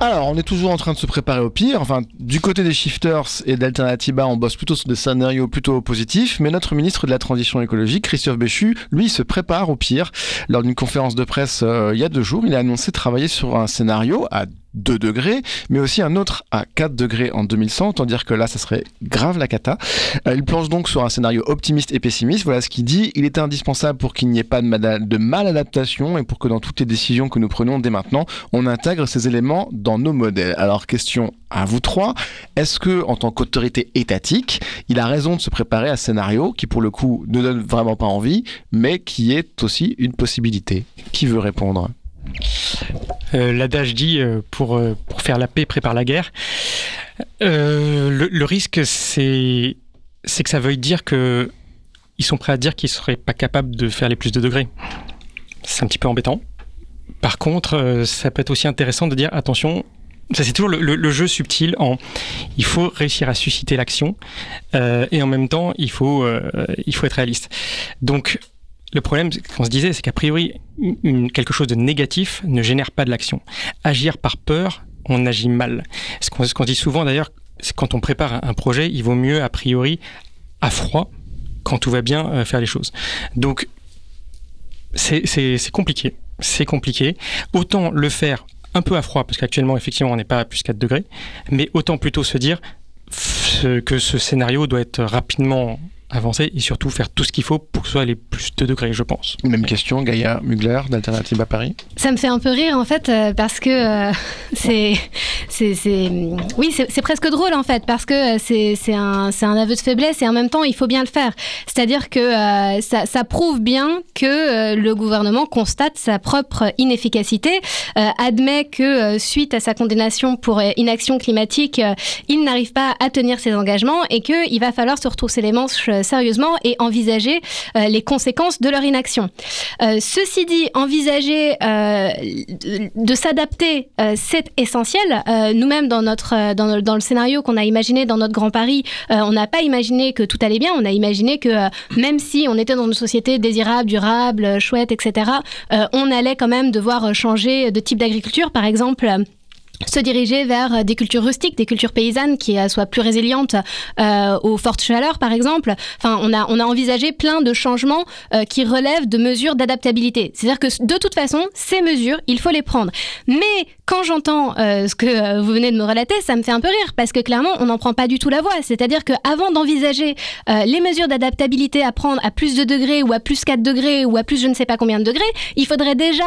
Alors, on est toujours en train de se préparer au pire. Enfin, du côté des shifters et d'Alternativa, on bosse plutôt sur des scénarios plutôt positifs. Mais notre ministre de la Transition écologique, Christophe Béchu, lui, se prépare au pire. Lors d'une conférence de presse euh, il y a deux jours, il a annoncé travailler sur un scénario à 2 degrés, mais aussi un autre à 4 degrés en 2100, autant dire que là, ça serait grave la cata. Euh, il planche donc sur un scénario optimiste et pessimiste. Voilà ce qu'il dit. Il est indispensable pour qu'il n'y ait pas de, mal- de maladaptation et pour que dans toutes les décisions que nous prenons dès maintenant, on intègre ces éléments dans nos modèles. Alors, question à vous trois. Est-ce que, en tant qu'autorité étatique, il a raison de se préparer à ce scénario qui, pour le coup, ne donne vraiment pas envie, mais qui est aussi une possibilité? Qui veut répondre? Euh, L'adage dit euh, pour, euh, pour faire la paix, prépare la guerre. Le, risque, c'est que ça veuille dire que ils sont prêts à dire qu'ils seraient pas capables de faire les plus de degrés. C'est un petit peu embêtant. Par contre, ça peut être aussi intéressant de dire attention. Ça c'est toujours le, jeu subtil en il faut réussir à susciter l'action et en même temps il faut il faut être réaliste. Donc le problème qu'on se disait c'est qu'à priori quelque chose de négatif ne génère pas de l'action. Agir par peur, on agit mal. Ce qu'on dit souvent d'ailleurs, c'est quand on prépare un, projet, il vaut mieux a priori à froid quand tout va bien euh, faire les choses. Donc c'est compliqué, c'est compliqué. Autant le faire un peu à froid, parce qu'actuellement effectivement on n'est pas à plus 4 degrés, mais autant plutôt se dire que ce scénario doit être rapidement avancer et surtout faire tout ce qu'il faut pour que ce soit les plus 2 degrés, je pense. Même question, Gaïa Mugler d'Alternative à Paris. Ça me fait un peu rire en fait euh, parce que euh, c'est, c'est, c'est, oui, c'est, c'est presque drôle en fait parce que euh, c'est, c'est, un, c'est un aveu de faiblesse et en même temps il faut bien le faire. C'est-à-dire que euh, ça, ça prouve bien que euh, le gouvernement constate sa propre inefficacité, euh, admet que euh, suite à sa condamnation pour inaction climatique, euh, il n'arrive pas à tenir ses engagements et qu'il va falloir se retrousser les manches sérieusement et envisager euh, les conséquences de leur inaction. Euh, ceci dit, envisager euh, de, s'adapter, euh, c'est essentiel. Euh, Nous-mêmes, dans, euh, dans, le- scénario qu'on a imaginé dans notre Grand Paris, euh, on n'a pas imaginé que tout allait bien. On a imaginé que euh, même si on était dans une société désirable, durable, euh, chouette, etc., euh, on allait quand même devoir euh, changer de type d'agriculture. Par exemple, euh, se diriger vers euh, des cultures rustiques, des cultures paysannes qui euh, soient plus résilientes euh, aux fortes chaleurs, par exemple. Enfin, on a, on a envisagé plein de changements euh, qui relèvent de mesures d'adaptabilité. C'est-à-dire que de toute façon, ces mesures, il faut les prendre. Mais quand j'entends euh, ce que euh, vous venez de me relater, ça me fait un peu rire parce que clairement, on n'en prend pas du tout la voie. C'est-à-dire qu'avant d'envisager euh, les mesures d'adaptabilité à prendre à plus de degrés ou à plus 4 degrés ou à plus je ne sais pas combien de degrés, il faudrait déjà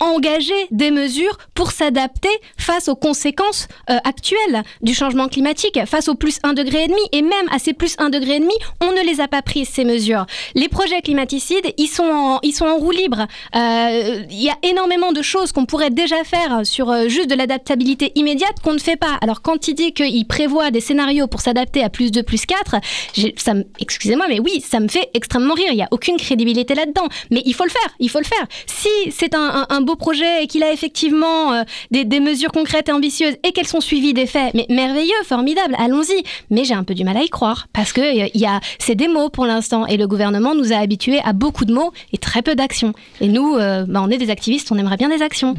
engager des mesures pour s'adapter face aux conséquences actuelles du changement climatique, face au plus 1 degré et demi et même à ces plus 1 degré et demi, on ne les a pas prises ces mesures. Les projets climaticides, ils sont en, ils sont en roue libre. Il y a énormément de choses qu'on pourrait déjà faire sur euh, juste de l'adaptabilité immédiate qu'on ne fait pas. Alors quand il dit qu'il prévoit des scénarios pour s'adapter à plus 2, plus 4, j'ai- ça me- excusez-moi, mais oui, ça me fait extrêmement rire. Il n'y a aucune crédibilité là-dedans. Mais il faut le faire, il faut le faire. Si c'est un, beau projet et qu'il a effectivement euh, des, mesures concrètes et ambitieuses et qu'elles sont suivies des faits, mais merveilleux, formidable, allons-y. Mais j'ai un peu du mal à y croire parce que euh, y a, c'est des mots pour l'instant et le gouvernement nous a habitués à beaucoup de mots et très peu d'actions. Et nous, bah, on est des activistes, on aimerait bien des actions.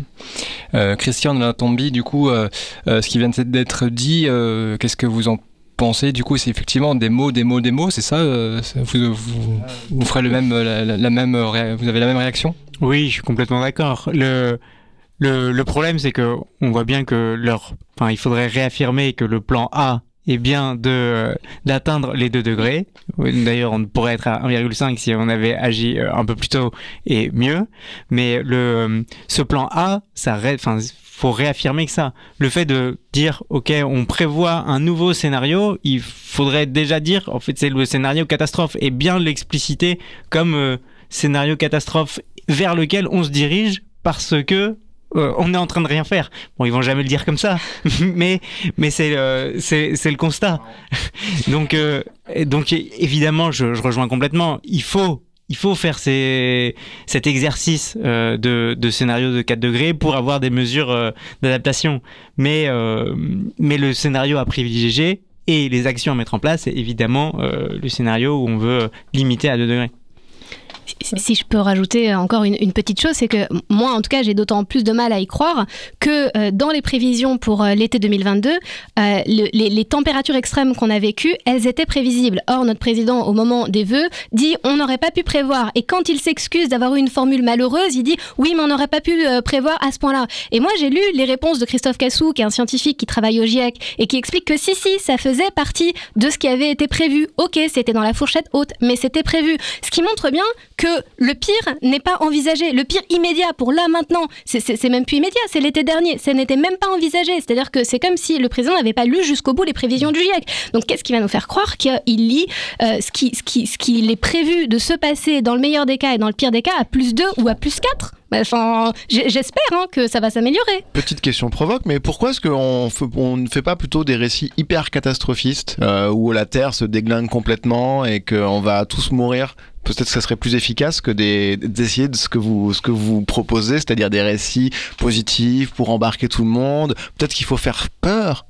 Euh, Christian de la Tombi, du coup, euh, euh, ce qui vient d'être dit, euh, qu'est-ce que vous en pensez Du coup, c'est effectivement des mots, des mots, des mots, c'est ça vous, ferez le même, la, même, vous avez la même réaction? Oui, je suis complètement d'accord. Le, le, problème, c'est que on voit bien que leur, enfin, il faudrait réaffirmer que le plan A est bien de d'atteindre les 2 degrés. D'ailleurs, on pourrait être à 1,5 si on avait agi un peu plus tôt et mieux. Mais le, ce plan A, ça, enfin, faut réaffirmer que ça. Le fait de dire, ok, on prévoit un nouveau scénario, il faudrait déjà dire, en fait, c'est le scénario catastrophe et bien l'expliciter comme euh, scénario catastrophe vers lequel on se dirige parce que euh, on est en train de rien faire. Bon, ils vont jamais le dire comme ça, mais mais c'est euh, c'est c'est le constat. donc euh, donc évidemment, je rejoins complètement. Il faut il faut faire cet exercice euh, de, scénario de 4 degrés pour avoir des mesures euh, d'adaptation. Mais, euh, mais le scénario à privilégier et les actions à mettre en place, c'est évidemment le scénario où on veut limiter à 2 degrés. Si, je peux rajouter encore une, petite chose, c'est que moi, en tout cas, j'ai d'autant plus de mal à y croire que euh, dans les prévisions pour euh, l'été 2022, euh, le- les, les températures extrêmes qu'on a vécues, elles étaient prévisibles. Or, notre président, au moment des vœux, dit on n'aurait pas pu prévoir. Et quand il s'excuse d'avoir eu une formule malheureuse, il dit oui, mais on n'aurait pas pu prévoir à ce point-là. Et moi, j'ai lu les réponses de Christophe Cassou, qui est un scientifique qui travaille au GIEC, et qui explique que si, si, ça faisait partie de ce qui avait été prévu. Ok, c'était dans la fourchette haute, mais c'était prévu. Ce qui montre bien que le pire n'est pas envisagé. Le pire immédiat pour là maintenant, c'est- même plus immédiat, c'est l'été dernier. Ça n'était même pas envisagé. C'est-à-dire que c'est comme si le président n'avait pas lu jusqu'au bout les prévisions du GIEC. Donc qu'est-ce qui va nous faire croire qu'il lit euh, ce qui ce qui ce qu'il est prévu de se passer dans le meilleur des cas et dans le pire des cas à plus 2 ou à plus 4 J'espère hein, que ça va s'améliorer. Petite question provoque, mais pourquoi est-ce qu'on on ne fait pas plutôt des récits hyper catastrophistes euh, où la Terre se déglingue complètement et qu'on va tous mourir? Peut-être que ça serait plus efficace que des- d'essayer de ce que vous proposez, c'est-à-dire des récits positifs pour embarquer tout le monde. Peut-être qu'il faut faire peur.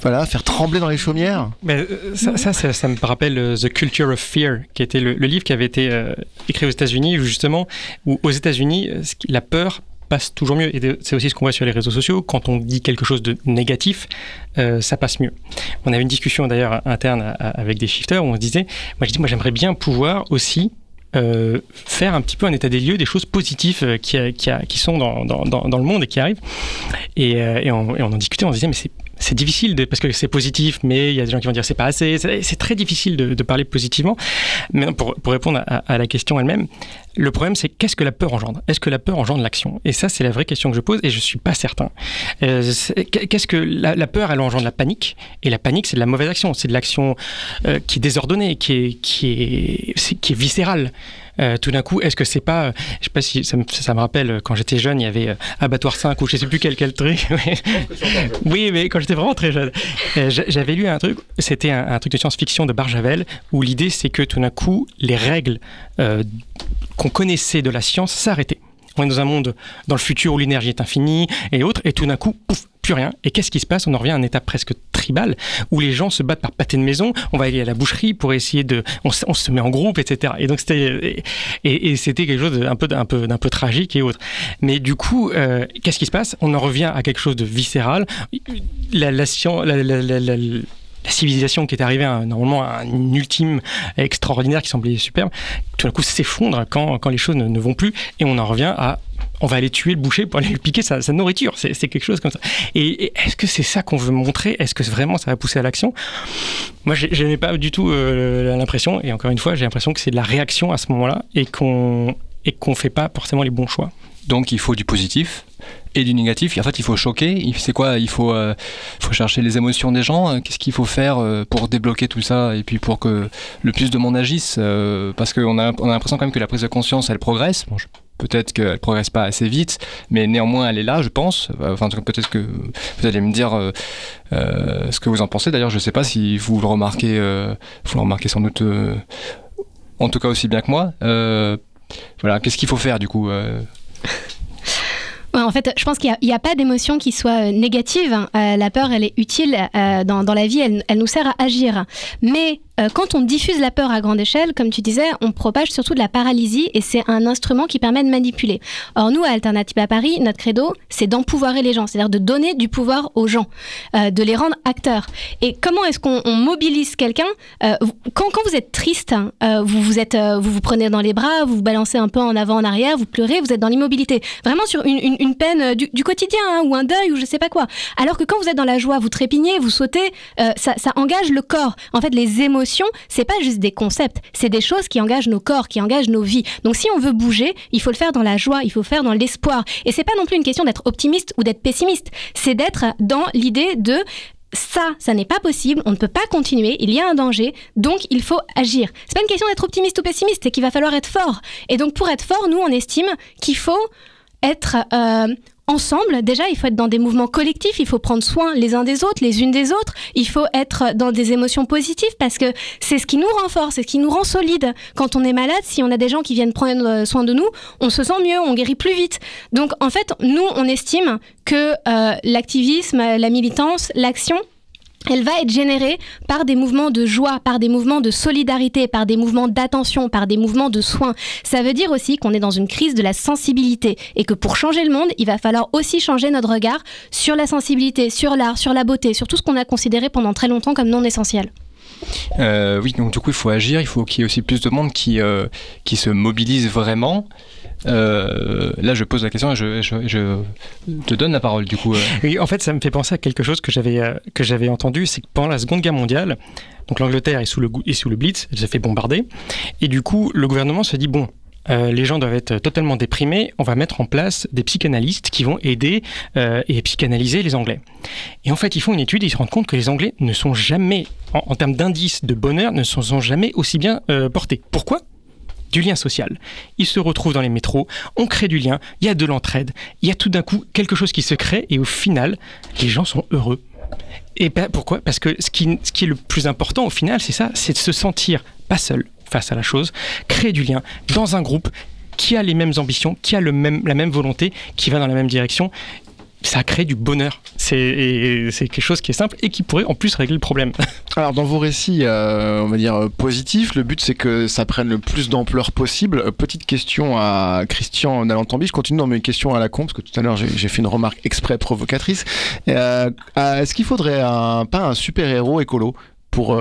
Voilà, faire trembler dans les chaumières. Euh, ça, ça, me rappelle euh, The Culture of Fear, qui était le, livre qui avait été euh, écrit aux États-Unis, justement, où aux États-Unis, la peur passe toujours mieux. Et c'est aussi ce qu'on voit sur les réseaux sociaux. Quand on dit quelque chose de négatif, ça passe mieux. On avait une discussion d'ailleurs interne avec des shifters où on se disait, moi je dis, moi j'aimerais bien pouvoir aussi faire un petit peu un état des lieux des choses positives qui, sont dans, le monde et qui arrivent. Et, on, en discutait, on se disait, mais c'est difficile de, parce que c'est positif, mais il y a des gens qui vont dire c'est pas assez. C'est très difficile de, parler positivement. Mais pour, répondre à, la question elle-même, le problème c'est qu'est-ce que la peur engendre? Est-ce que la peur engendre l'action? Et ça, c'est la vraie question que je pose et je suis pas certain. Euh, qu'est-ce que la, peur Elle engendre la panique? Et la panique, c'est de la mauvaise action. C'est de l'action euh, qui est désordonnée, qui est, qui est viscérale. Euh, tout d'un coup, est-ce que c'est pas, je sais pas si ça me, rappelle quand j'étais jeune, il y avait Abattoir 5 ou je sais plus quel, quel truc. oui, mais quand j'étais vraiment très jeune, j'avais lu un truc, c'était un, un, truc de science-fiction de Barjavel, où l'idée c'est que tout d'un coup, les règles qu'on connaissait de la science s'arrêtaient. On est dans un monde dans le futur où l'énergie est infinie et autres, et tout d'un coup, pouf, plus rien. Et qu'est-ce qui se passe? On en revient à un état presque tribal où les gens se battent par pâté de maison. On va aller à la boucherie pour essayer de, on, se met en groupe, etc. Et donc c'était et, c'était quelque chose d'un peu d'un peu d'un peu tragique et autre. Mais du coup, euh, qu'est-ce qui se passe? On en revient à quelque chose de viscéral. La, la, la civilisation qui est arrivée à, normalement un ultime extraordinaire qui semblait superbe, tout d'un coup s'effondre quand, quand les choses ne, vont plus et on en revient à on va aller tuer le boucher pour aller lui piquer sa, nourriture. C'est quelque chose comme ça. Et, est-ce que c'est ça qu'on veut montrer? Est-ce que vraiment ça va pousser à l'action? Moi, je n'ai pas du tout euh, l'impression, et encore une fois, j'ai l'impression que c'est de la réaction à ce moment-là et qu'on et qu'on fait pas forcément les bons choix. Donc il faut du positif et du négatif. En fait, il faut choquer. C'est quoi? Il faut, euh, chercher les émotions des gens. Qu'est-ce qu'il faut faire euh, pour débloquer tout ça et puis pour que le plus de monde agisse? Euh, Parce qu'on a, on a l'impression quand même que la prise de conscience, elle progresse. Peut-être qu'elle progresse pas assez vite, mais néanmoins elle est là, je pense. Enfin, peut-être que vous allez me dire ce que vous en pensez. D'ailleurs, je sais pas si vous le remarquez, vous le remarquez sans doute, en tout cas aussi bien que moi. voilà, qu'est-ce qu'il faut faire du coup en fait, je pense qu'il n'y a, pas d'émotion qui soit euh, négative. Hein. Euh, la peur, elle est utile euh, dans, la vie, elle, elle, nous sert à agir. Mais euh, quand on diffuse la peur à grande échelle, comme tu disais, on propage surtout de la paralysie et c'est un instrument qui permet de manipuler. Or, nous, à Alternative à Paris, notre credo, c'est d'empouvoirer les gens, c'est-à-dire de donner du pouvoir aux gens, euh, de les rendre acteurs. Et comment est-ce qu'on mobilise quelqu'un euh, quand, vous êtes triste, hein, vous, vous, prenez dans les bras, vous vous balancez un peu en avant, en arrière, vous pleurez, vous êtes dans l'immobilité. Vraiment sur une, peine du, quotidien hein, ou un deuil ou je sais pas quoi. Alors que quand vous êtes dans la joie, vous trépignez, vous sautez, ça engage le corps. En fait, les émotions c'est pas juste des concepts, c'est des choses qui engagent nos corps, qui engagent nos vies. Donc si on veut bouger, il faut le faire dans la joie, il faut le faire dans l'espoir. Et c'est pas non plus une question d'être optimiste ou d'être pessimiste, c'est d'être dans l'idée de ça, ça n'est pas possible, on ne peut pas continuer, il y a un danger, donc il faut agir. C'est pas une question d'être optimiste ou pessimiste, c'est qu'il va falloir être fort. Et donc pour être fort, nous on estime qu'il faut être euh, ensemble, déjà, il faut être dans des mouvements collectifs, il faut prendre soin les uns des autres, les unes des autres, il faut être dans des émotions positives parce que c'est ce qui nous renforce, c'est ce qui nous rend solide. Quand on est malade, si on a des gens qui viennent prendre soin de nous, on se sent mieux, on guérit plus vite. Donc, en fait, nous, on estime que euh, l'activisme, la militance, l'action, elle va être générée par des mouvements de joie, par des mouvements de solidarité, par des mouvements d'attention, par des mouvements de soins. Ça veut dire aussi qu'on est dans une crise de la sensibilité et que pour changer le monde, il va falloir aussi changer notre regard sur la sensibilité, sur l'art, sur la beauté, sur tout ce qu'on a considéré pendant très longtemps comme non essentiel. Euh, oui, donc du coup, il faut agir, il faut qu'il y ait aussi plus de monde qui, euh, qui se mobilise vraiment. Euh, là, je pose la question et je, te donne la parole du coup. Euh. Oui, en fait, ça me fait penser à quelque chose que j'avais euh, que j'avais entendu, c'est que pendant la Seconde Guerre mondiale, donc l'Angleterre est sous le est sous le Blitz, elle s'est fait bombarder, et du coup, le gouvernement se dit bon. les gens doivent être totalement déprimés. On va mettre en place des psychanalystes qui vont aider et psychanalyser les Anglais. Et en fait, ils font une étude et ils se rendent compte que les Anglais ne sont jamais, en, termes d'indice de bonheur, ne sont, jamais aussi bien portés. Pourquoi? Du lien social. Ils se retrouvent dans les métros, on crée du lien, il y a de l'entraide, il y a tout d'un coup quelque chose qui se crée et au final, les gens sont heureux. Et ben, pourquoi? Parce que ce qui, ce qui est le plus important au final, c'est ça, c'est de se sentir pas seul face à la chose, créer du lien dans un groupe qui a les mêmes ambitions, qui a le même, la même volonté, qui va dans la même direction ça crée du bonheur. C'est quelque chose qui est simple et qui pourrait en plus régler le problème. Alors dans vos récits, euh, on va dire euh, positifs, le but c'est que ça prenne le plus d'ampleur possible. Euh, petite question à Christian Nalantambi, je continue dans mes questions à la con parce que tout à l'heure j'ai fait une remarque exprès provocatrice. Est-ce qu'il faudrait pas un super héros écolo? Pour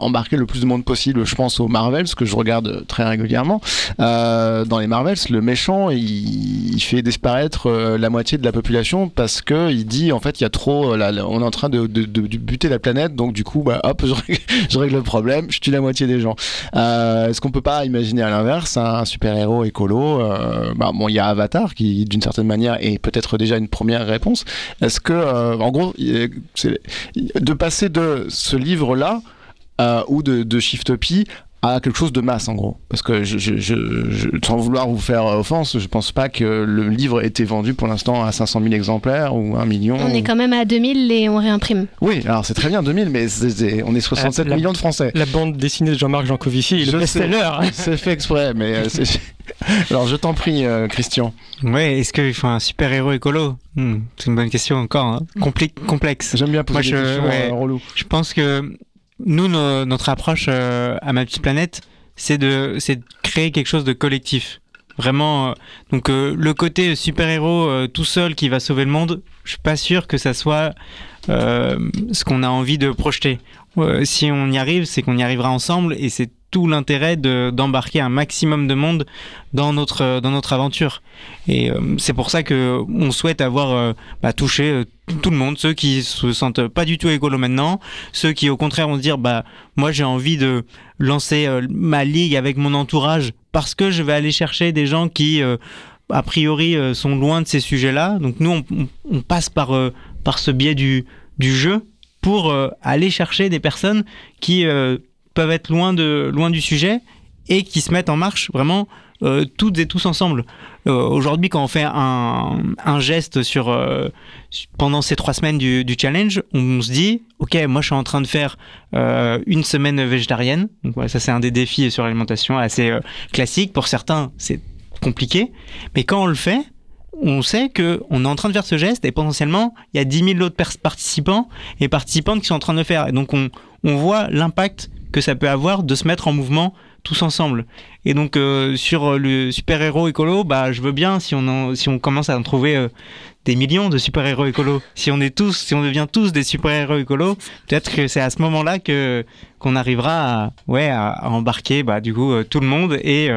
embarquer le plus de monde possible. Je pense aux Marvels, que je regarde très régulièrement. dans les Marvels, le méchant, il, fait disparaître la moitié de la population parce que il dit en fait il y a trop, on est en train de, buter la planète, donc du coup, bah, hop, je règle, le problème, je tue la moitié des gens. Est-ce qu'on peut pas imaginer à l'inverse un super héros écolo bah, Bon, il y a Avatar qui, d'une certaine manière, est peut-être déjà une première réponse. Est-ce que, euh, en gros, de passer de ce livre-là euh, ou de, de Shiftopie à quelque chose de masse en gros. Parce que je, sans vouloir vous faire offense, je pense pas que le livre ait été vendu pour l'instant à 500 000 exemplaires ou 1 million. On est quand même à 2000 et on réimprime. Oui, alors c'est très bien 2000, mais on est 67 millions de Français. La bande dessinée de Jean-Marc Jancovici, le best-seller. C'est fait exprès, mais euh, alors je t'en prie, Christian. Ouais, est-ce qu'il faut un super héros écolo? Hmm, C'est une bonne question encore, hein. complexe. J'aime bien poser des questions euh, Je pense que nous, notre approche euh, à ma petite planète, c'est de, créer quelque chose de collectif. Vraiment, euh, donc le côté super héros tout seul qui va sauver le monde, je suis pas sûr que ça soit ce qu'on a envie de projeter. si on y arrive, c'est qu'on y arrivera ensemble et c'est tout l'intérêt d'embarquer un maximum de monde dans notre, dans notre aventure. Et euh, c'est pour ça que on souhaite avoir euh, bah, touché euh, tout le monde, ceux qui se sentent pas du tout écolo maintenant, ceux qui au contraire vont se dire bah moi j'ai envie de lancer ma ligue avec mon entourage parce que je vais aller chercher des gens qui a priori sont loin de ces sujets-là. Donc nous on, on passe par par ce biais du du jeu pour aller chercher des personnes qui peuvent être loin, de, loin du sujet et qui se mettent en marche vraiment euh, toutes et tous ensemble. Euh, aujourd'hui, quand on fait un, geste sur, euh, pendant ces trois semaines du, challenge, on se dit, ok, moi je suis en train de faire une semaine végétarienne. Donc ça c'est un des défis sur l'alimentation assez classique. Pour certains, c'est compliqué, mais quand on le fait, on sait que on est en train de faire ce geste et potentiellement il y a 10 000 autres participants et participantes qui sont en train de le faire. Et donc on, on voit l'impact que ça peut avoir de se mettre en mouvement tous ensemble. Et donc euh, sur le super-héros écolo, bah je veux bien si on si on commence à en trouver euh, des millions de super-héros écolos. Si on est tous si on devient tous des super-héros écolos, peut-être que c'est à ce moment-là que qu'on arrivera à ouais à, embarquer bah du coup euh, tout le monde et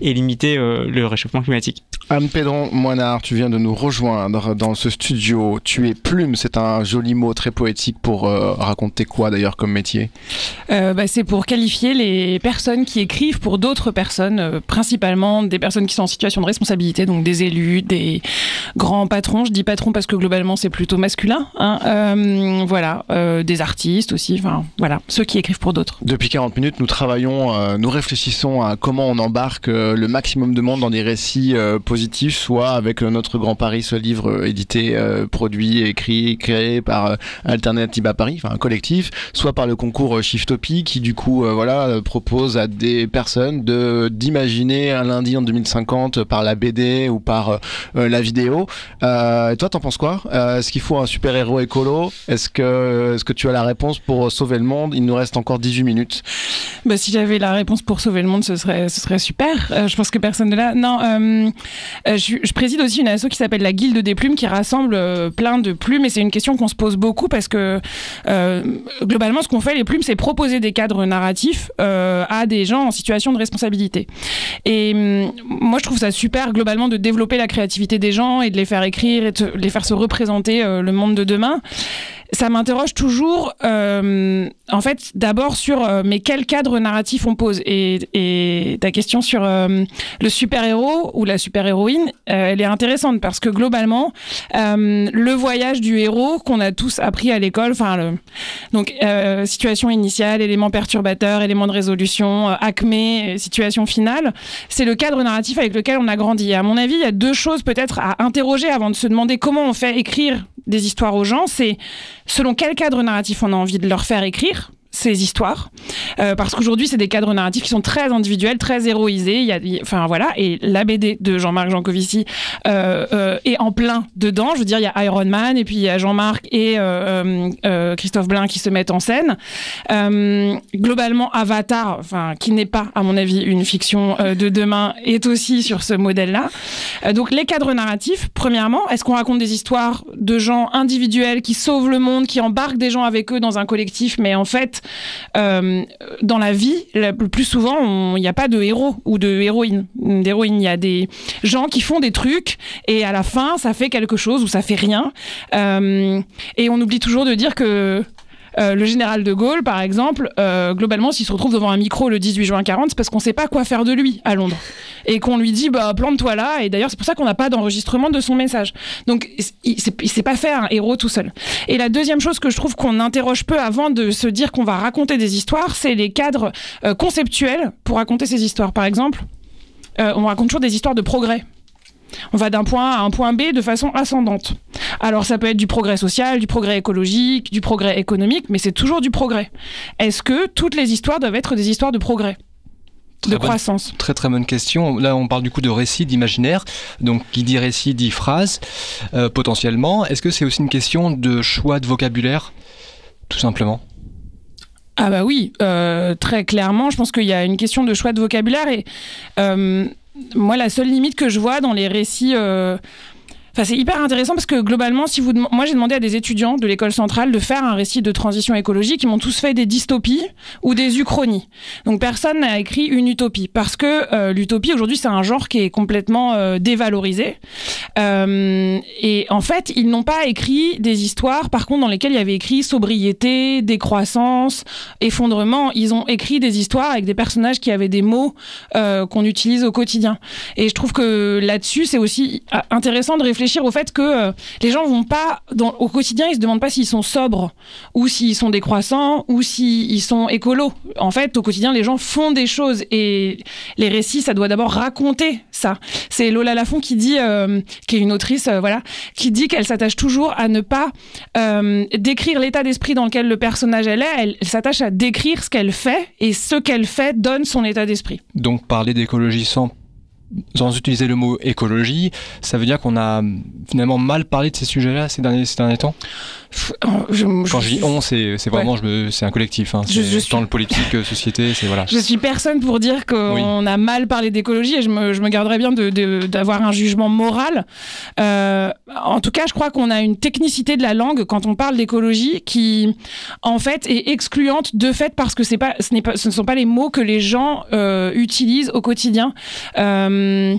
et limiter le réchauffement climatique. Anne Pédron Moinard, tu viens de nous rejoindre dans ce studio. Tu es plume, c'est un joli mot très poétique pour euh, raconter quoi d'ailleurs comme métier? Euh, bah, C'est pour qualifier les personnes qui écrivent pour d'autres personnes, euh, principalement des personnes qui sont en situation de responsabilité, donc des élus, des grands patrons. Je dis patrons parce que globalement c'est plutôt masculin. Hein. voilà, des artistes aussi, enfin voilà, ceux qui écrivent pour d'autres. Depuis 40 minutes, nous travaillons, nous réfléchissons à comment on embarque le maximum de monde dans des récits positifs soit avec euh, notre Grand Paris, ce livre euh, édité, euh, produit, écrit, créé par Alternative à Paris, enfin un collectif, soit par le concours Shiftopie qui du coup voilà propose à des personnes de d'imaginer un lundi en 2050 par la BD ou par la vidéo. Et toi, t'en penses quoi? Est-ce qu'il faut un super héros écolo? Est-ce que est-ce que tu as la réponse pour sauver le monde? Il nous reste encore 18 minutes. Bah, si j'avais la réponse pour sauver le monde, ce serait ce serait super. je pense que personne de là. Non. Euh, je, préside aussi une asso qui s'appelle la Guilde des Plumes, qui rassemble euh, plein de plumes. Et c'est une question qu'on se pose beaucoup parce que euh, globalement, ce qu'on fait les plumes, c'est proposer des cadres narratifs à des gens en situation de responsabilité. Et hum, moi, je trouve ça super globalement de développer la créativité des gens et de les faire écrire et les faire se représenter le monde de demain ça m'interroge toujours, euh, en fait, d'abord sur euh, mais quel cadre narratif on pose. Et, et ta question sur euh, le super-héros ou la super-héroïne, elle est intéressante parce que globalement, le voyage du héros qu'on a tous appris à l'école, enfin, donc situation initiale, élément perturbateur, élément de résolution, acmé, situation finale, c'est le cadre narratif avec lequel on a grandi. Et à mon avis, il y a deux choses peut-être à interroger avant de se demander comment on fait écrire des histoires aux gens, c'est selon quel cadre narratif on a envie de leur faire écrire ces histoires. Euh, parce qu'aujourd'hui c'est des cadres narratifs qui sont très individuels très héroïsés. Il y a, enfin voilà. Et la BD de Jean-Marc Jancovici euh, euh, est en plein dedans. Je veux dire il y a Iron Man et puis il y a Jean-Marc et Christophe Blain qui se mettent en scène. Globalement Avatar enfin qui n'est pas à mon avis une fiction de demain est aussi sur ce modèle là donc les cadres narratifs premièrement est-ce qu'on raconte des histoires de gens individuels qui sauvent le monde qui embarquent des gens avec eux dans un collectif mais en fait euh, dans la vie, le plus souvent, il n'y a pas de héros ou de héroïne. D'héroïne, il y a des gens qui font des trucs et à la fin, ça fait quelque chose ou ça fait rien. Euh, et on oublie toujours de dire que euh, le général de Gaulle, par exemple, euh, globalement, s'il se retrouve devant un micro le 18 juin 40, c'est parce qu'on ne sait pas quoi faire de lui à Londres. Et qu'on lui dit, bah, plante-toi là. Et d'ailleurs, c'est pour ça qu'on n'a pas d'enregistrement de son message. Donc, il ne s'est pas fait un héros tout seul. Et la deuxième chose que je trouve qu'on interroge peu avant de se dire qu'on va raconter des histoires, c'est les cadres euh, conceptuels pour raconter ces histoires. Par exemple, on raconte toujours des histoires de progrès. On va d'un point A à un point B de façon ascendante. Alors ça peut être du progrès social, du progrès écologique, du progrès économique, mais c'est toujours du progrès. Est-ce que toutes les histoires doivent être des histoires de progrès de croissance? Très très bonne question. Là, on parle du coup de récit, d'imaginaire. Donc, qui dit récit dit phrase, euh, potentiellement. Est-ce que c'est aussi une question de choix de vocabulaire, tout simplement? Ah bah oui, euh, très clairement. Je pense qu'il y a une question de choix de vocabulaire et euh, moi, la seule limite que je vois dans les récits euh, c'est hyper intéressant parce que globalement, si vous moi j'ai demandé à des étudiants de l'école centrale de faire un récit de transition écologique, ils m'ont tous fait des dystopies ou des uchronies. Donc personne n'a écrit une utopie parce que euh, l'utopie aujourd'hui c'est un genre qui est complètement euh, dévalorisé. Euh, et en fait, ils n'ont pas écrit des histoires, par contre, dans lesquelles il y avait écrit sobriété, décroissance, effondrement. Ils ont écrit des histoires avec des personnages qui avaient des mots qu'on utilise au quotidien. Et je trouve que là-dessus, c'est aussi intéressant de réfléchir au fait que euh, les gens vont pas, au quotidien, ils se demandent pas s'ils sont sobres ou s'ils sont décroissants ou s'ils sont écolos. En fait, au quotidien, les gens font des choses et les récits, ça doit d'abord raconter ça. C'est Lola Lafont qui dit, euh, qui est une autrice, euh, voilà, qui dit qu'elle s'attache toujours à ne pas décrire l'état d'esprit dans lequel le personnage elle est, elle, elle s'attache à décrire ce qu'elle fait et ce qu'elle fait donne son état d'esprit. Donc parler d'écologie sans sans utiliser le mot écologie, ça veut dire qu'on a finalement mal parlé de ces sujets-là ces derniers, ces derniers temps? Quand je dis on, c'est vraiment c'est un collectif. Hein. Je, je dans le politique, euh, société, c'est voilà. Je suis personne pour dire qu'on a mal parlé d'écologie et je me, je me garderais bien d'avoir un jugement moral. Euh, en tout cas, je crois qu'on a une technicité de la langue quand on parle d'écologie qui, en fait, est excluante de fait parce que c'est pas, ce, pas, ce ne sont pas les mots que les gens euh, utilisent au quotidien. Euh,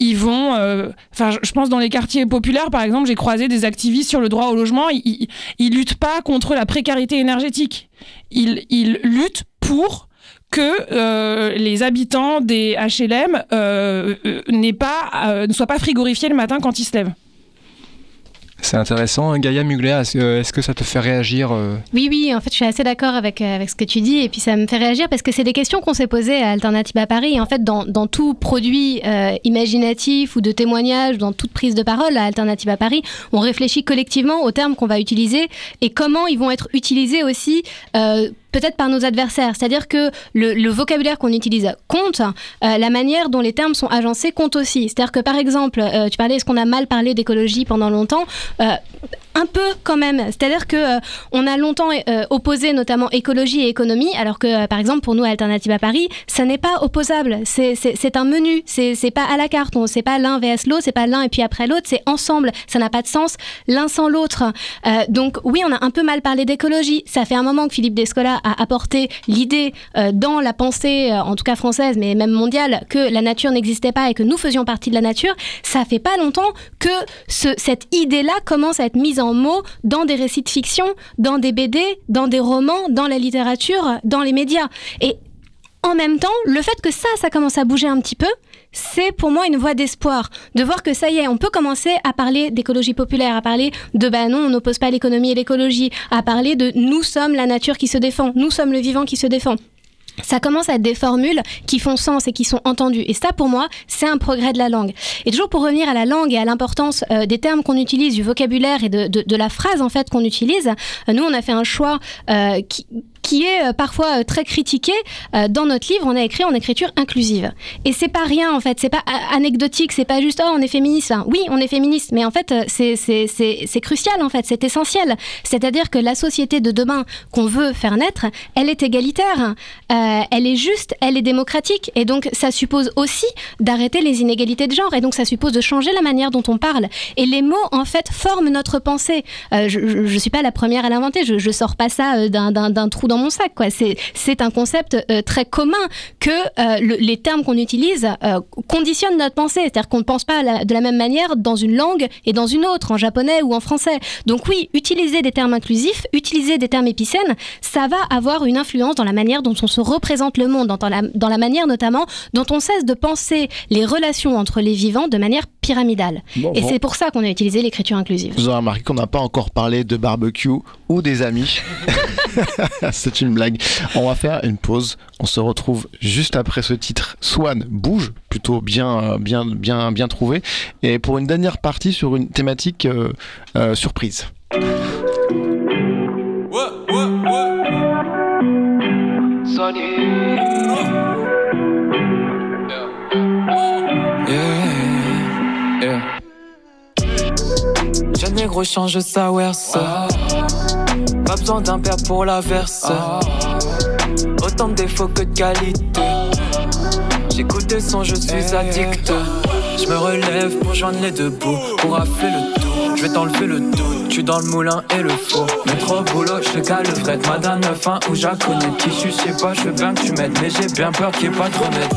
ils vont, euh, enfin, je pense dans les quartiers populaires, par exemple, j'ai croisé des activistes sur le droit au logement. Ils, ils, luttent pas contre la précarité énergétique. Ils, luttent pour que euh, les habitants des HLM euh, pas, ne soient pas frigorifiés le matin quand ils se lèvent. C'est intéressant. Gaïa Mugler, est-ce que ça te fait réagir euh Oui, oui, en fait, je suis assez d'accord avec, euh, avec ce que tu dis. Et puis, ça me fait réagir parce que c'est des questions qu'on s'est posées à Alternative à Paris. Et en fait, dans, dans tout produit euh, imaginatif ou de témoignage, dans toute prise de parole à Alternative à Paris, on réfléchit collectivement aux termes qu'on va utiliser et comment ils vont être utilisés aussi peut-être par nos adversaires. C'est-à-dire que le, vocabulaire qu'on utilise compte, euh, la manière dont les termes sont agencés compte aussi. C'est-à-dire que par exemple, euh, tu parlais, est-ce qu'on a mal parlé d'écologie pendant longtemps euh, un peu quand même. C'est-à-dire que on a longtemps opposé notamment écologie et économie, alors que par exemple pour nous Alternative à Paris, ça n'est pas opposable. C'est un menu. C'est pas à la carte. Sait pas l'un vs l'autre. C'est pas l'un et puis après l'autre. C'est ensemble. Ça n'a pas de sens l'un sans l'autre. donc oui, on a un peu mal parlé d'écologie. Ça fait un moment que Philippe Descola a apporté l'idée dans la pensée, en tout cas française, mais même mondiale, que la nature n'existait pas et que nous faisions partie de la nature. Ça fait pas longtemps que ce, cette idée-là commence à être mise en mots dans des récits de fiction, dans des BD, dans des romans, dans la littérature, dans les médias. Et en même temps, le fait que ça, ça commence à bouger un petit peu, c'est pour moi une voie d'espoir. De voir que ça y est, on peut commencer à parler d'écologie populaire, à parler de bah non, on n'oppose pas l'économie et l'écologie, à parler de nous sommes la nature qui se défend, nous sommes le vivant qui se défend ça commence à être des formules qui font sens et qui sont entendues. Et ça, pour moi, c'est un progrès de la langue. Et toujours pour revenir à la langue et à l'importance euh, des termes qu'on utilise, du vocabulaire et de, de, la phrase en fait qu'on utilise, euh, nous, on a fait un choix euh, qui, qui est euh, parfois euh, très critiqué. Euh, dans notre livre, on a écrit en écriture inclusive. Et c'est pas rien, en fait. C'est pas anecdotique. C'est pas juste, oh, on est féministe. oui, on est féministe. Mais en fait, c'est crucial, en fait. C'est essentiel. C'est-à-dire que la société de demain qu'on veut faire naître, elle est égalitaire. elle est juste, elle est démocratique. Et donc, ça suppose aussi d'arrêter les inégalités de genre. Et donc, ça suppose de changer la manière dont on parle. Et les mots, en fait, forment notre pensée. Je ne suis pas la première à l'inventer. Je ne sors pas ça d'un trou dans mon sac. C'est un concept très commun que les termes qu'on utilise conditionnent notre pensée. C'est-à-dire qu'on ne pense pas de la même manière dans une langue et dans une autre, en japonais ou en français. Donc oui, utiliser des termes inclusifs, utiliser des termes épicènes, ça va avoir une influence dans la manière dont on se représente le monde, dans la, dans la manière notamment dont on cesse de penser les relations entre les vivants de manière pyramidale. et c'est pour ça qu'on a utilisé l'écriture inclusive. Vous avez remarqué qu'on n'a pas encore parlé de barbecue ou des amis. c'est une blague. On va faire une pause. On se retrouve juste après ce titre. Swan bouge, plutôt bien, bien, bien, bien trouvé. Et pour une dernière partie sur une thématique euh, euh, surprise. Pas besoin d'un père pour la verse. Autant de défauts que de qualité. J'écoute des sons, je suis addict. Je me relève pour joindre les deux bouts. Pour rafler le tout, je vais t'enlever le doute. Tu dans le moulin et le faux. Mettre au boulot, je te cale le fret. Madame 9 ou j'en connais. Tissu, je sais pas, je veux bien que tu m'aides. Mais j'ai bien peur qu'il n'y ait pas trop net.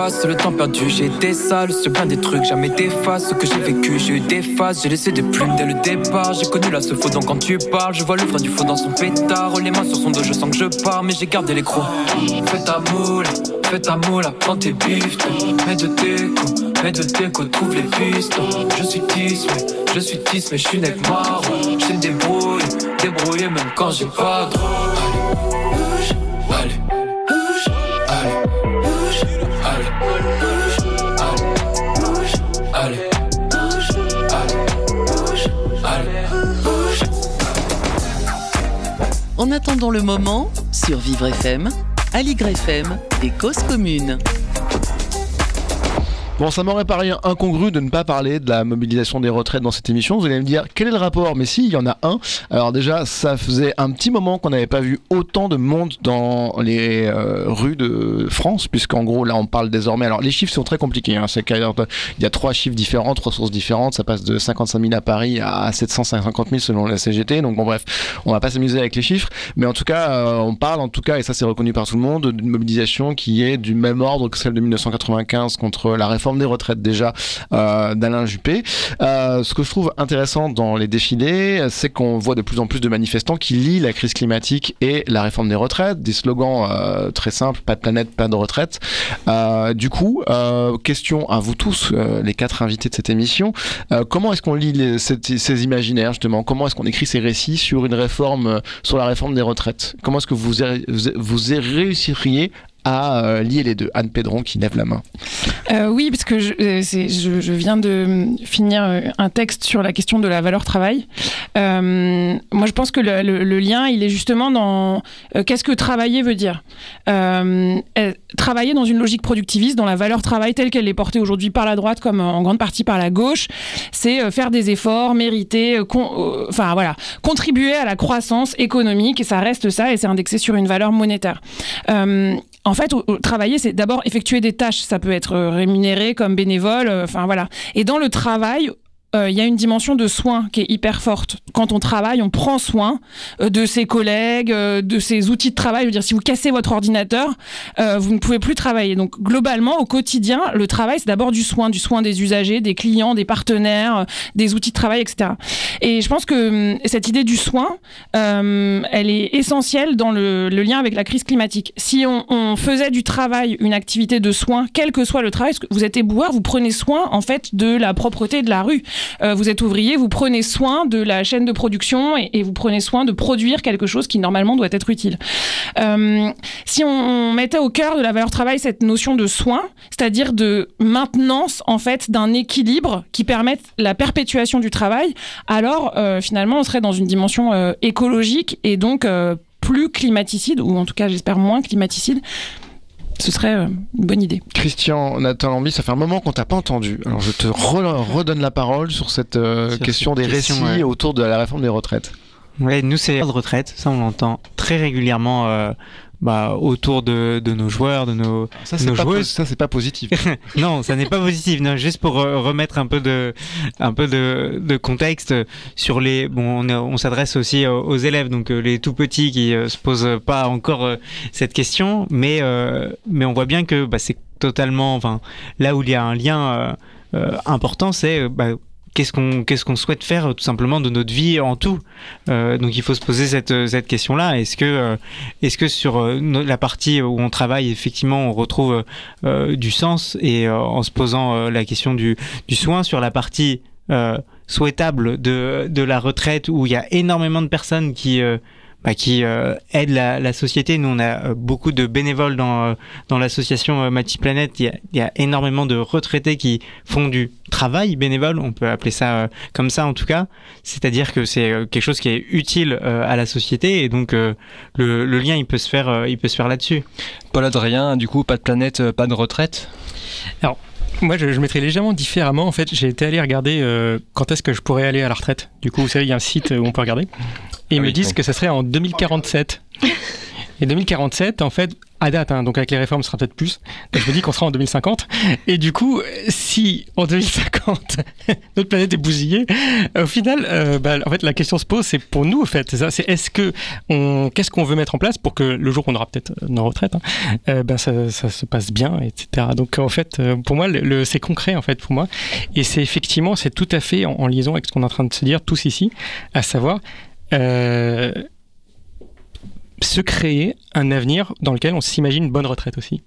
Dépasse le temps perdu. J'ai des salles sur plein des trucs, jamais d'efface ce que j'ai vécu. J'ai eu des phases, j'ai laissé des plumes dès le départ. J'ai connu la faux donc quand tu parles, je vois le vrai du faux dans son pétard. Les mains sur son dos, je sens que je pars, mais j'ai gardé les crocs. Fais ta moule, fais ta moule, prends tes bifs. Mets de déco, mets de déco, trouve les pistes. Je suis tisse, mais je suis tisse, mais je suis nec marre. Je me débrouille, débrouiller même quand j'ai pas. En attendant le moment, sur Vivre FM, Aligre FM et Cause Commune. Bon, ça m'aurait paru incongru de ne pas parler de la mobilisation des retraites dans cette émission. Vous allez me dire, quel est le rapport? Mais si, il y en a un. Alors déjà, ça faisait un petit moment qu'on n'avait pas vu autant de monde dans les euh, rues de France, puisqu'en gros, là, on parle désormais... Alors, les chiffres sont très compliqués. Hein. C'est qu'il y a trois chiffres différents, trois sources différentes. Ça passe de 55 000 à Paris à 750 000 selon la CGT. Donc, bon, bref, on va pas s'amuser avec les chiffres. Mais en tout cas, euh, on parle, en tout cas, et ça, c'est reconnu par tout le monde, d'une mobilisation qui est du même ordre que celle de 1995 contre la réforme des retraites déjà euh, d'Alain Juppé. Euh, ce que je trouve intéressant dans les défilés, c'est qu'on voit de plus en plus de manifestants qui lient la crise climatique et la réforme des retraites, des slogans euh, très simples, pas de planète, pas de retraite. du coup, question à vous tous, les quatre invités de cette émission, comment est-ce qu'on lit ces, imaginaires justement? Comment est-ce qu'on écrit ces récits sur une réforme, sur la réforme des retraites? Comment est-ce que vous, vous réussiriez à euh, lier les deux. Anne Pédron qui lève la main. Euh, oui, parce que je, euh, viens de finir un texte sur la question de la valeur travail. moi, je pense que le, le, lien, il est justement dans qu'est-ce que travailler veut dire? travailler dans une logique productiviste, dans la valeur travail telle qu'elle est portée aujourd'hui par la droite comme en grande partie par la gauche, c'est faire des efforts, mériter, enfin voilà, contribuer à la croissance économique et ça reste ça et c'est indexé sur une valeur monétaire. En fait, travailler, c'est d'abord effectuer des tâches. Ça peut être euh, rémunéré comme bénévole. Euh, enfin voilà. Et dans le travail, euh, il y a une dimension de soin qui est hyper forte. Quand on travaille, on prend soin euh, de ses collègues, euh, de ses outils de travail. Je veux dire, si vous cassez votre ordinateur, vous ne pouvez plus travailler. Donc, globalement, au quotidien, le travail, c'est d'abord du soin, du soin des usagers, des clients, des partenaires, des outils de travail, etc. Et je pense que hum, cette idée du soin, elle est essentielle dans le, lien avec la crise climatique. Si on, faisait du travail une activité de soin, quel que soit le travail, vous êtes éboueur, vous prenez soin, en fait, de la propreté de la rue. Euh, vous êtes ouvrier, vous prenez soin de la chaîne de production et, vous prenez soin de produire quelque chose qui normalement doit être utile. Euh, si on mettait au cœur de la valeur travail cette notion de soin, c'est-à-dire de maintenance en fait d'un équilibre qui permette la perpétuation du travail, alors euh, finalement on serait dans une dimension écologique et donc plus climaticide, ou en tout cas j'espère moins climaticide. Ce serait euh, une bonne idée. Christian Nathan Lambi, ça fait un moment qu'on t'a pas entendu. Alors je te re- redonne la parole sur cette euh, Sur question cette des question, récits ouais. autour de la réforme des retraites. Ouais, nous c'est la retraite, ça on l'entend très régulièrement euh, bah, autour de, de nos joueurs, de nos, Ça nos joueuses. ça, c'est pas positif. non, ça n'est pas positif. Non, juste pour euh, remettre un peu de, un peu de, de contexte sur les. Bon, on, s'adresse aussi aux, élèves, donc euh, les tout petits qui euh, se posent pas encore cette question, mais euh, mais on voit bien que bah, c'est totalement. Enfin, là où il y a un lien euh, euh, important, c'est bah, Qu'est-ce qu'on qu'est-ce qu'on souhaite faire euh, tout simplement de notre vie en tout Euh, Donc il faut se poser cette, euh, cette question-là. Est-ce que euh, est-ce que sur euh, la partie où on travaille effectivement on retrouve euh, du sens et euh, en se posant euh, la question du, du soin sur la partie euh, souhaitable de, de la retraite où il y a énormément de personnes qui euh, bah, qui euh, aident la, la société. Nous, on a euh, beaucoup de bénévoles dans, euh, dans l'association euh, Matiplanète. Il y, a, il y a énormément de retraités qui font du travail bénévole, on peut appeler ça euh, comme ça en tout cas. C'est-à-dire que c'est euh, quelque chose qui est utile euh, à la société et donc euh, le, le lien il peut se faire, euh, il peut se faire là-dessus. Paul Adrien, du coup, pas de planète, pas de retraite? Moi, je, je mettrais légèrement différemment. En fait, j'ai été allé regarder euh, quand est-ce que je pourrais aller à la retraite. Du coup, vous savez, il y a un site où on peut regarder. Et ils Ah me disent oui. que ça serait en 2047. Et 2047, en fait, à date, hein, donc avec les réformes, ce sera peut-être plus. Je me dis qu'on sera en 2050. Et du coup, si en 2050, notre planète est bousillée, au final, euh, bah, en fait, la question se pose, c'est pour nous, en fait, c'est est-ce que qu'est-ce qu'on veut mettre en place pour que le jour où on aura peut-être euh, nos retraites, hein, euh, ben ça, se passe bien, etc. Donc en fait, euh, pour moi, c'est concret en fait pour moi, et c'est effectivement, c'est tout à fait en, liaison avec ce qu'on est en train de se dire tous ici, à savoir euh, se créer un avenir dans lequel on s'imagine une bonne retraite aussi.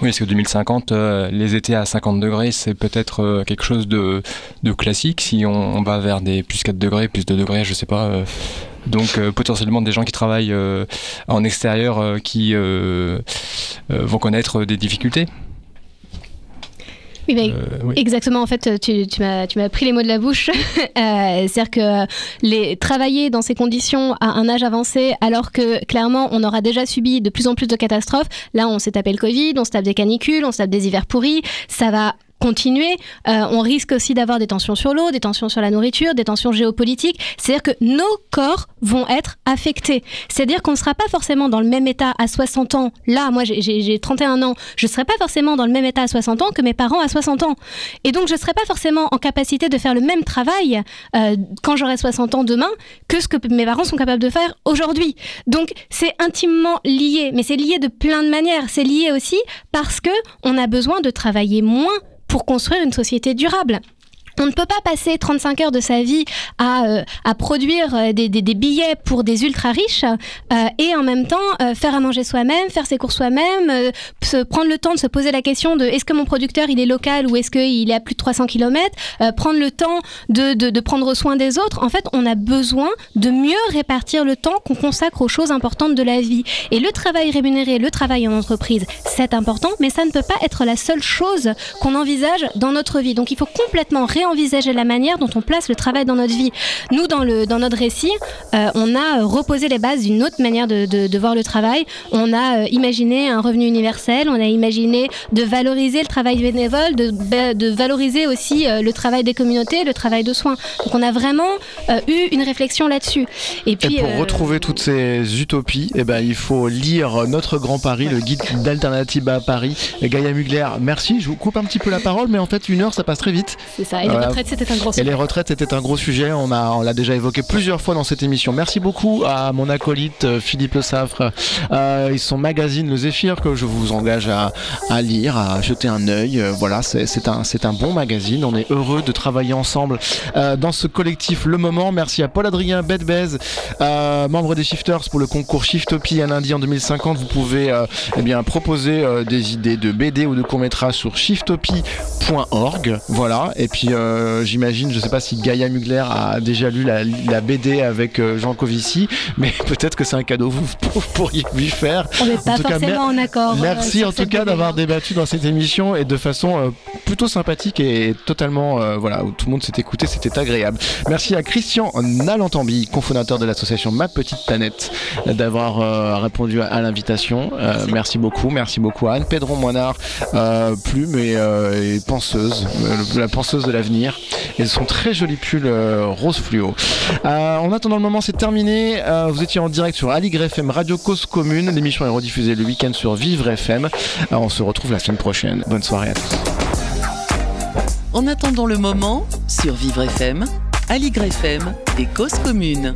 Oui, parce que 2050, euh, les étés à 50 degrés, c'est peut-être euh, quelque chose de, de classique. Si on, va vers des plus 4 degrés, plus 2 degrés, je sais pas. euh, donc potentiellement des gens qui travaillent en extérieur qui vont connaître des difficultés. Oui, Euh, oui. Exactement, en fait, tu, tu m'as tu m'as pris les mots de la bouche. Euh, C'est-à-dire que les, travailler dans ces conditions à un âge avancé, alors que clairement on aura déjà subi de plus en plus de catastrophes, là on s'est tapé le Covid, on se tape des canicules, on se tape des hivers pourris, ça va continuer. Euh, on risque aussi d'avoir des tensions sur l'eau, des tensions sur la nourriture, des tensions géopolitiques. C'est-à-dire que nos corps vont être affectés. C'est-à-dire qu'on ne sera pas forcément dans le même état à 60 ans. Là, moi j'ai- j'ai j'ai 31 ans, je ne serai pas forcément dans le même état à 60 ans que mes parents à 60 ans. Et donc je ne serai pas forcément en capacité de faire le même travail euh, quand j'aurai 60 ans demain que ce que mes parents sont capables de faire aujourd'hui. Donc c'est intimement lié, mais c'est lié de plein de manières. C'est lié aussi parce que on a besoin de travailler moins pour construire une société durable. On ne peut pas passer 35 heures de sa vie à, euh, à produire euh, des, des- billets pour des ultra riches euh, et en même temps faire à manger soi-même, faire ses courses soi-même, prendre le temps de se poser la question de est-ce que mon producteur il est local ou est-ce qu'il est à plus de 300 km, prendre le temps de, de- prendre soin des autres. En fait, on a besoin de mieux répartir le temps qu'on consacre aux choses importantes de la vie. Et le travail rémunéré, le travail en entreprise, c'est important, mais ça ne peut pas être la seule chose qu'on envisage dans notre vie. Donc il faut complètement réenvisager la manière dont on place le travail dans notre vie. Nous, dans, le, dans notre récit, euh, on a reposé les bases d'une autre manière de, de- de voir le travail. On a euh, imaginé un revenu universel, on a imaginé de valoriser le travail bénévole, de, de valoriser aussi euh, le travail des communautés, le travail de soins. Donc on a vraiment eu une réflexion là-dessus. Et puis, Et pour retrouver toutes ces utopies, eh ben, il faut lire Notre Grand Paris, le guide d'alternative à Paris. Gaïa Mugler, merci. Je vous coupe un petit peu la parole, mais en fait, une heure, ça passe très vite. c'est ça. Et. Les retraites, c'était un gros Et sujet. les retraites, c'était un gros sujet. On a, on l'a déjà évoqué plusieurs fois dans cette émission. Merci beaucoup à mon acolyte euh, Philippe Le Saffre euh, et son magazine Le Zéphyr que je vous engage à, à lire, à jeter un œil. Euh, voilà, c'est, un, c'est un bon magazine. On est heureux de travailler ensemble euh, dans ce collectif Le Moment. Merci à Paul-Adrien Bedbez, euh, membre des Shifters pour le concours Shiftopie un lundi en 2050. Vous pouvez eh bien, proposer des idées de BD ou de courts-métrages sur shiftopie.org. Voilà. Et puis, euh, j'imagine, je sais pas si Gaïa Mugler a déjà lu la, la BD avec euh, Jean Covici, mais peut-être que c'est un cadeau que vous pourriez lui faire. On n'est pas En tout cas, forcément en accord. euh, Merci en tout cas d'avoir débattu dans cette émission et de façon euh, plutôt sympathique et totalement euh, voilà où tout le monde s'est écouté, c'était agréable. Merci à Christian Nalantambi, cofondateur de l'association Ma Petite Planète, d'avoir euh, répondu à, à l'invitation. Euh, merci beaucoup, merci beaucoup à Anne Pedron Moinard, euh, plume et, euh, et penseuse, euh, la penseuse de l'avenir. Et son très joli pull euh, rose fluo. Euh, en attendant le moment, c'est terminé. Euh, vous étiez en direct sur Aligre FM Radio Cause Commune. L'émission est rediffusée le week-end sur Vivre FM. On se retrouve la semaine prochaine. Bonne soirée à tous. En attendant le moment, sur Vivre FM, Aligre FM et Cause Commune.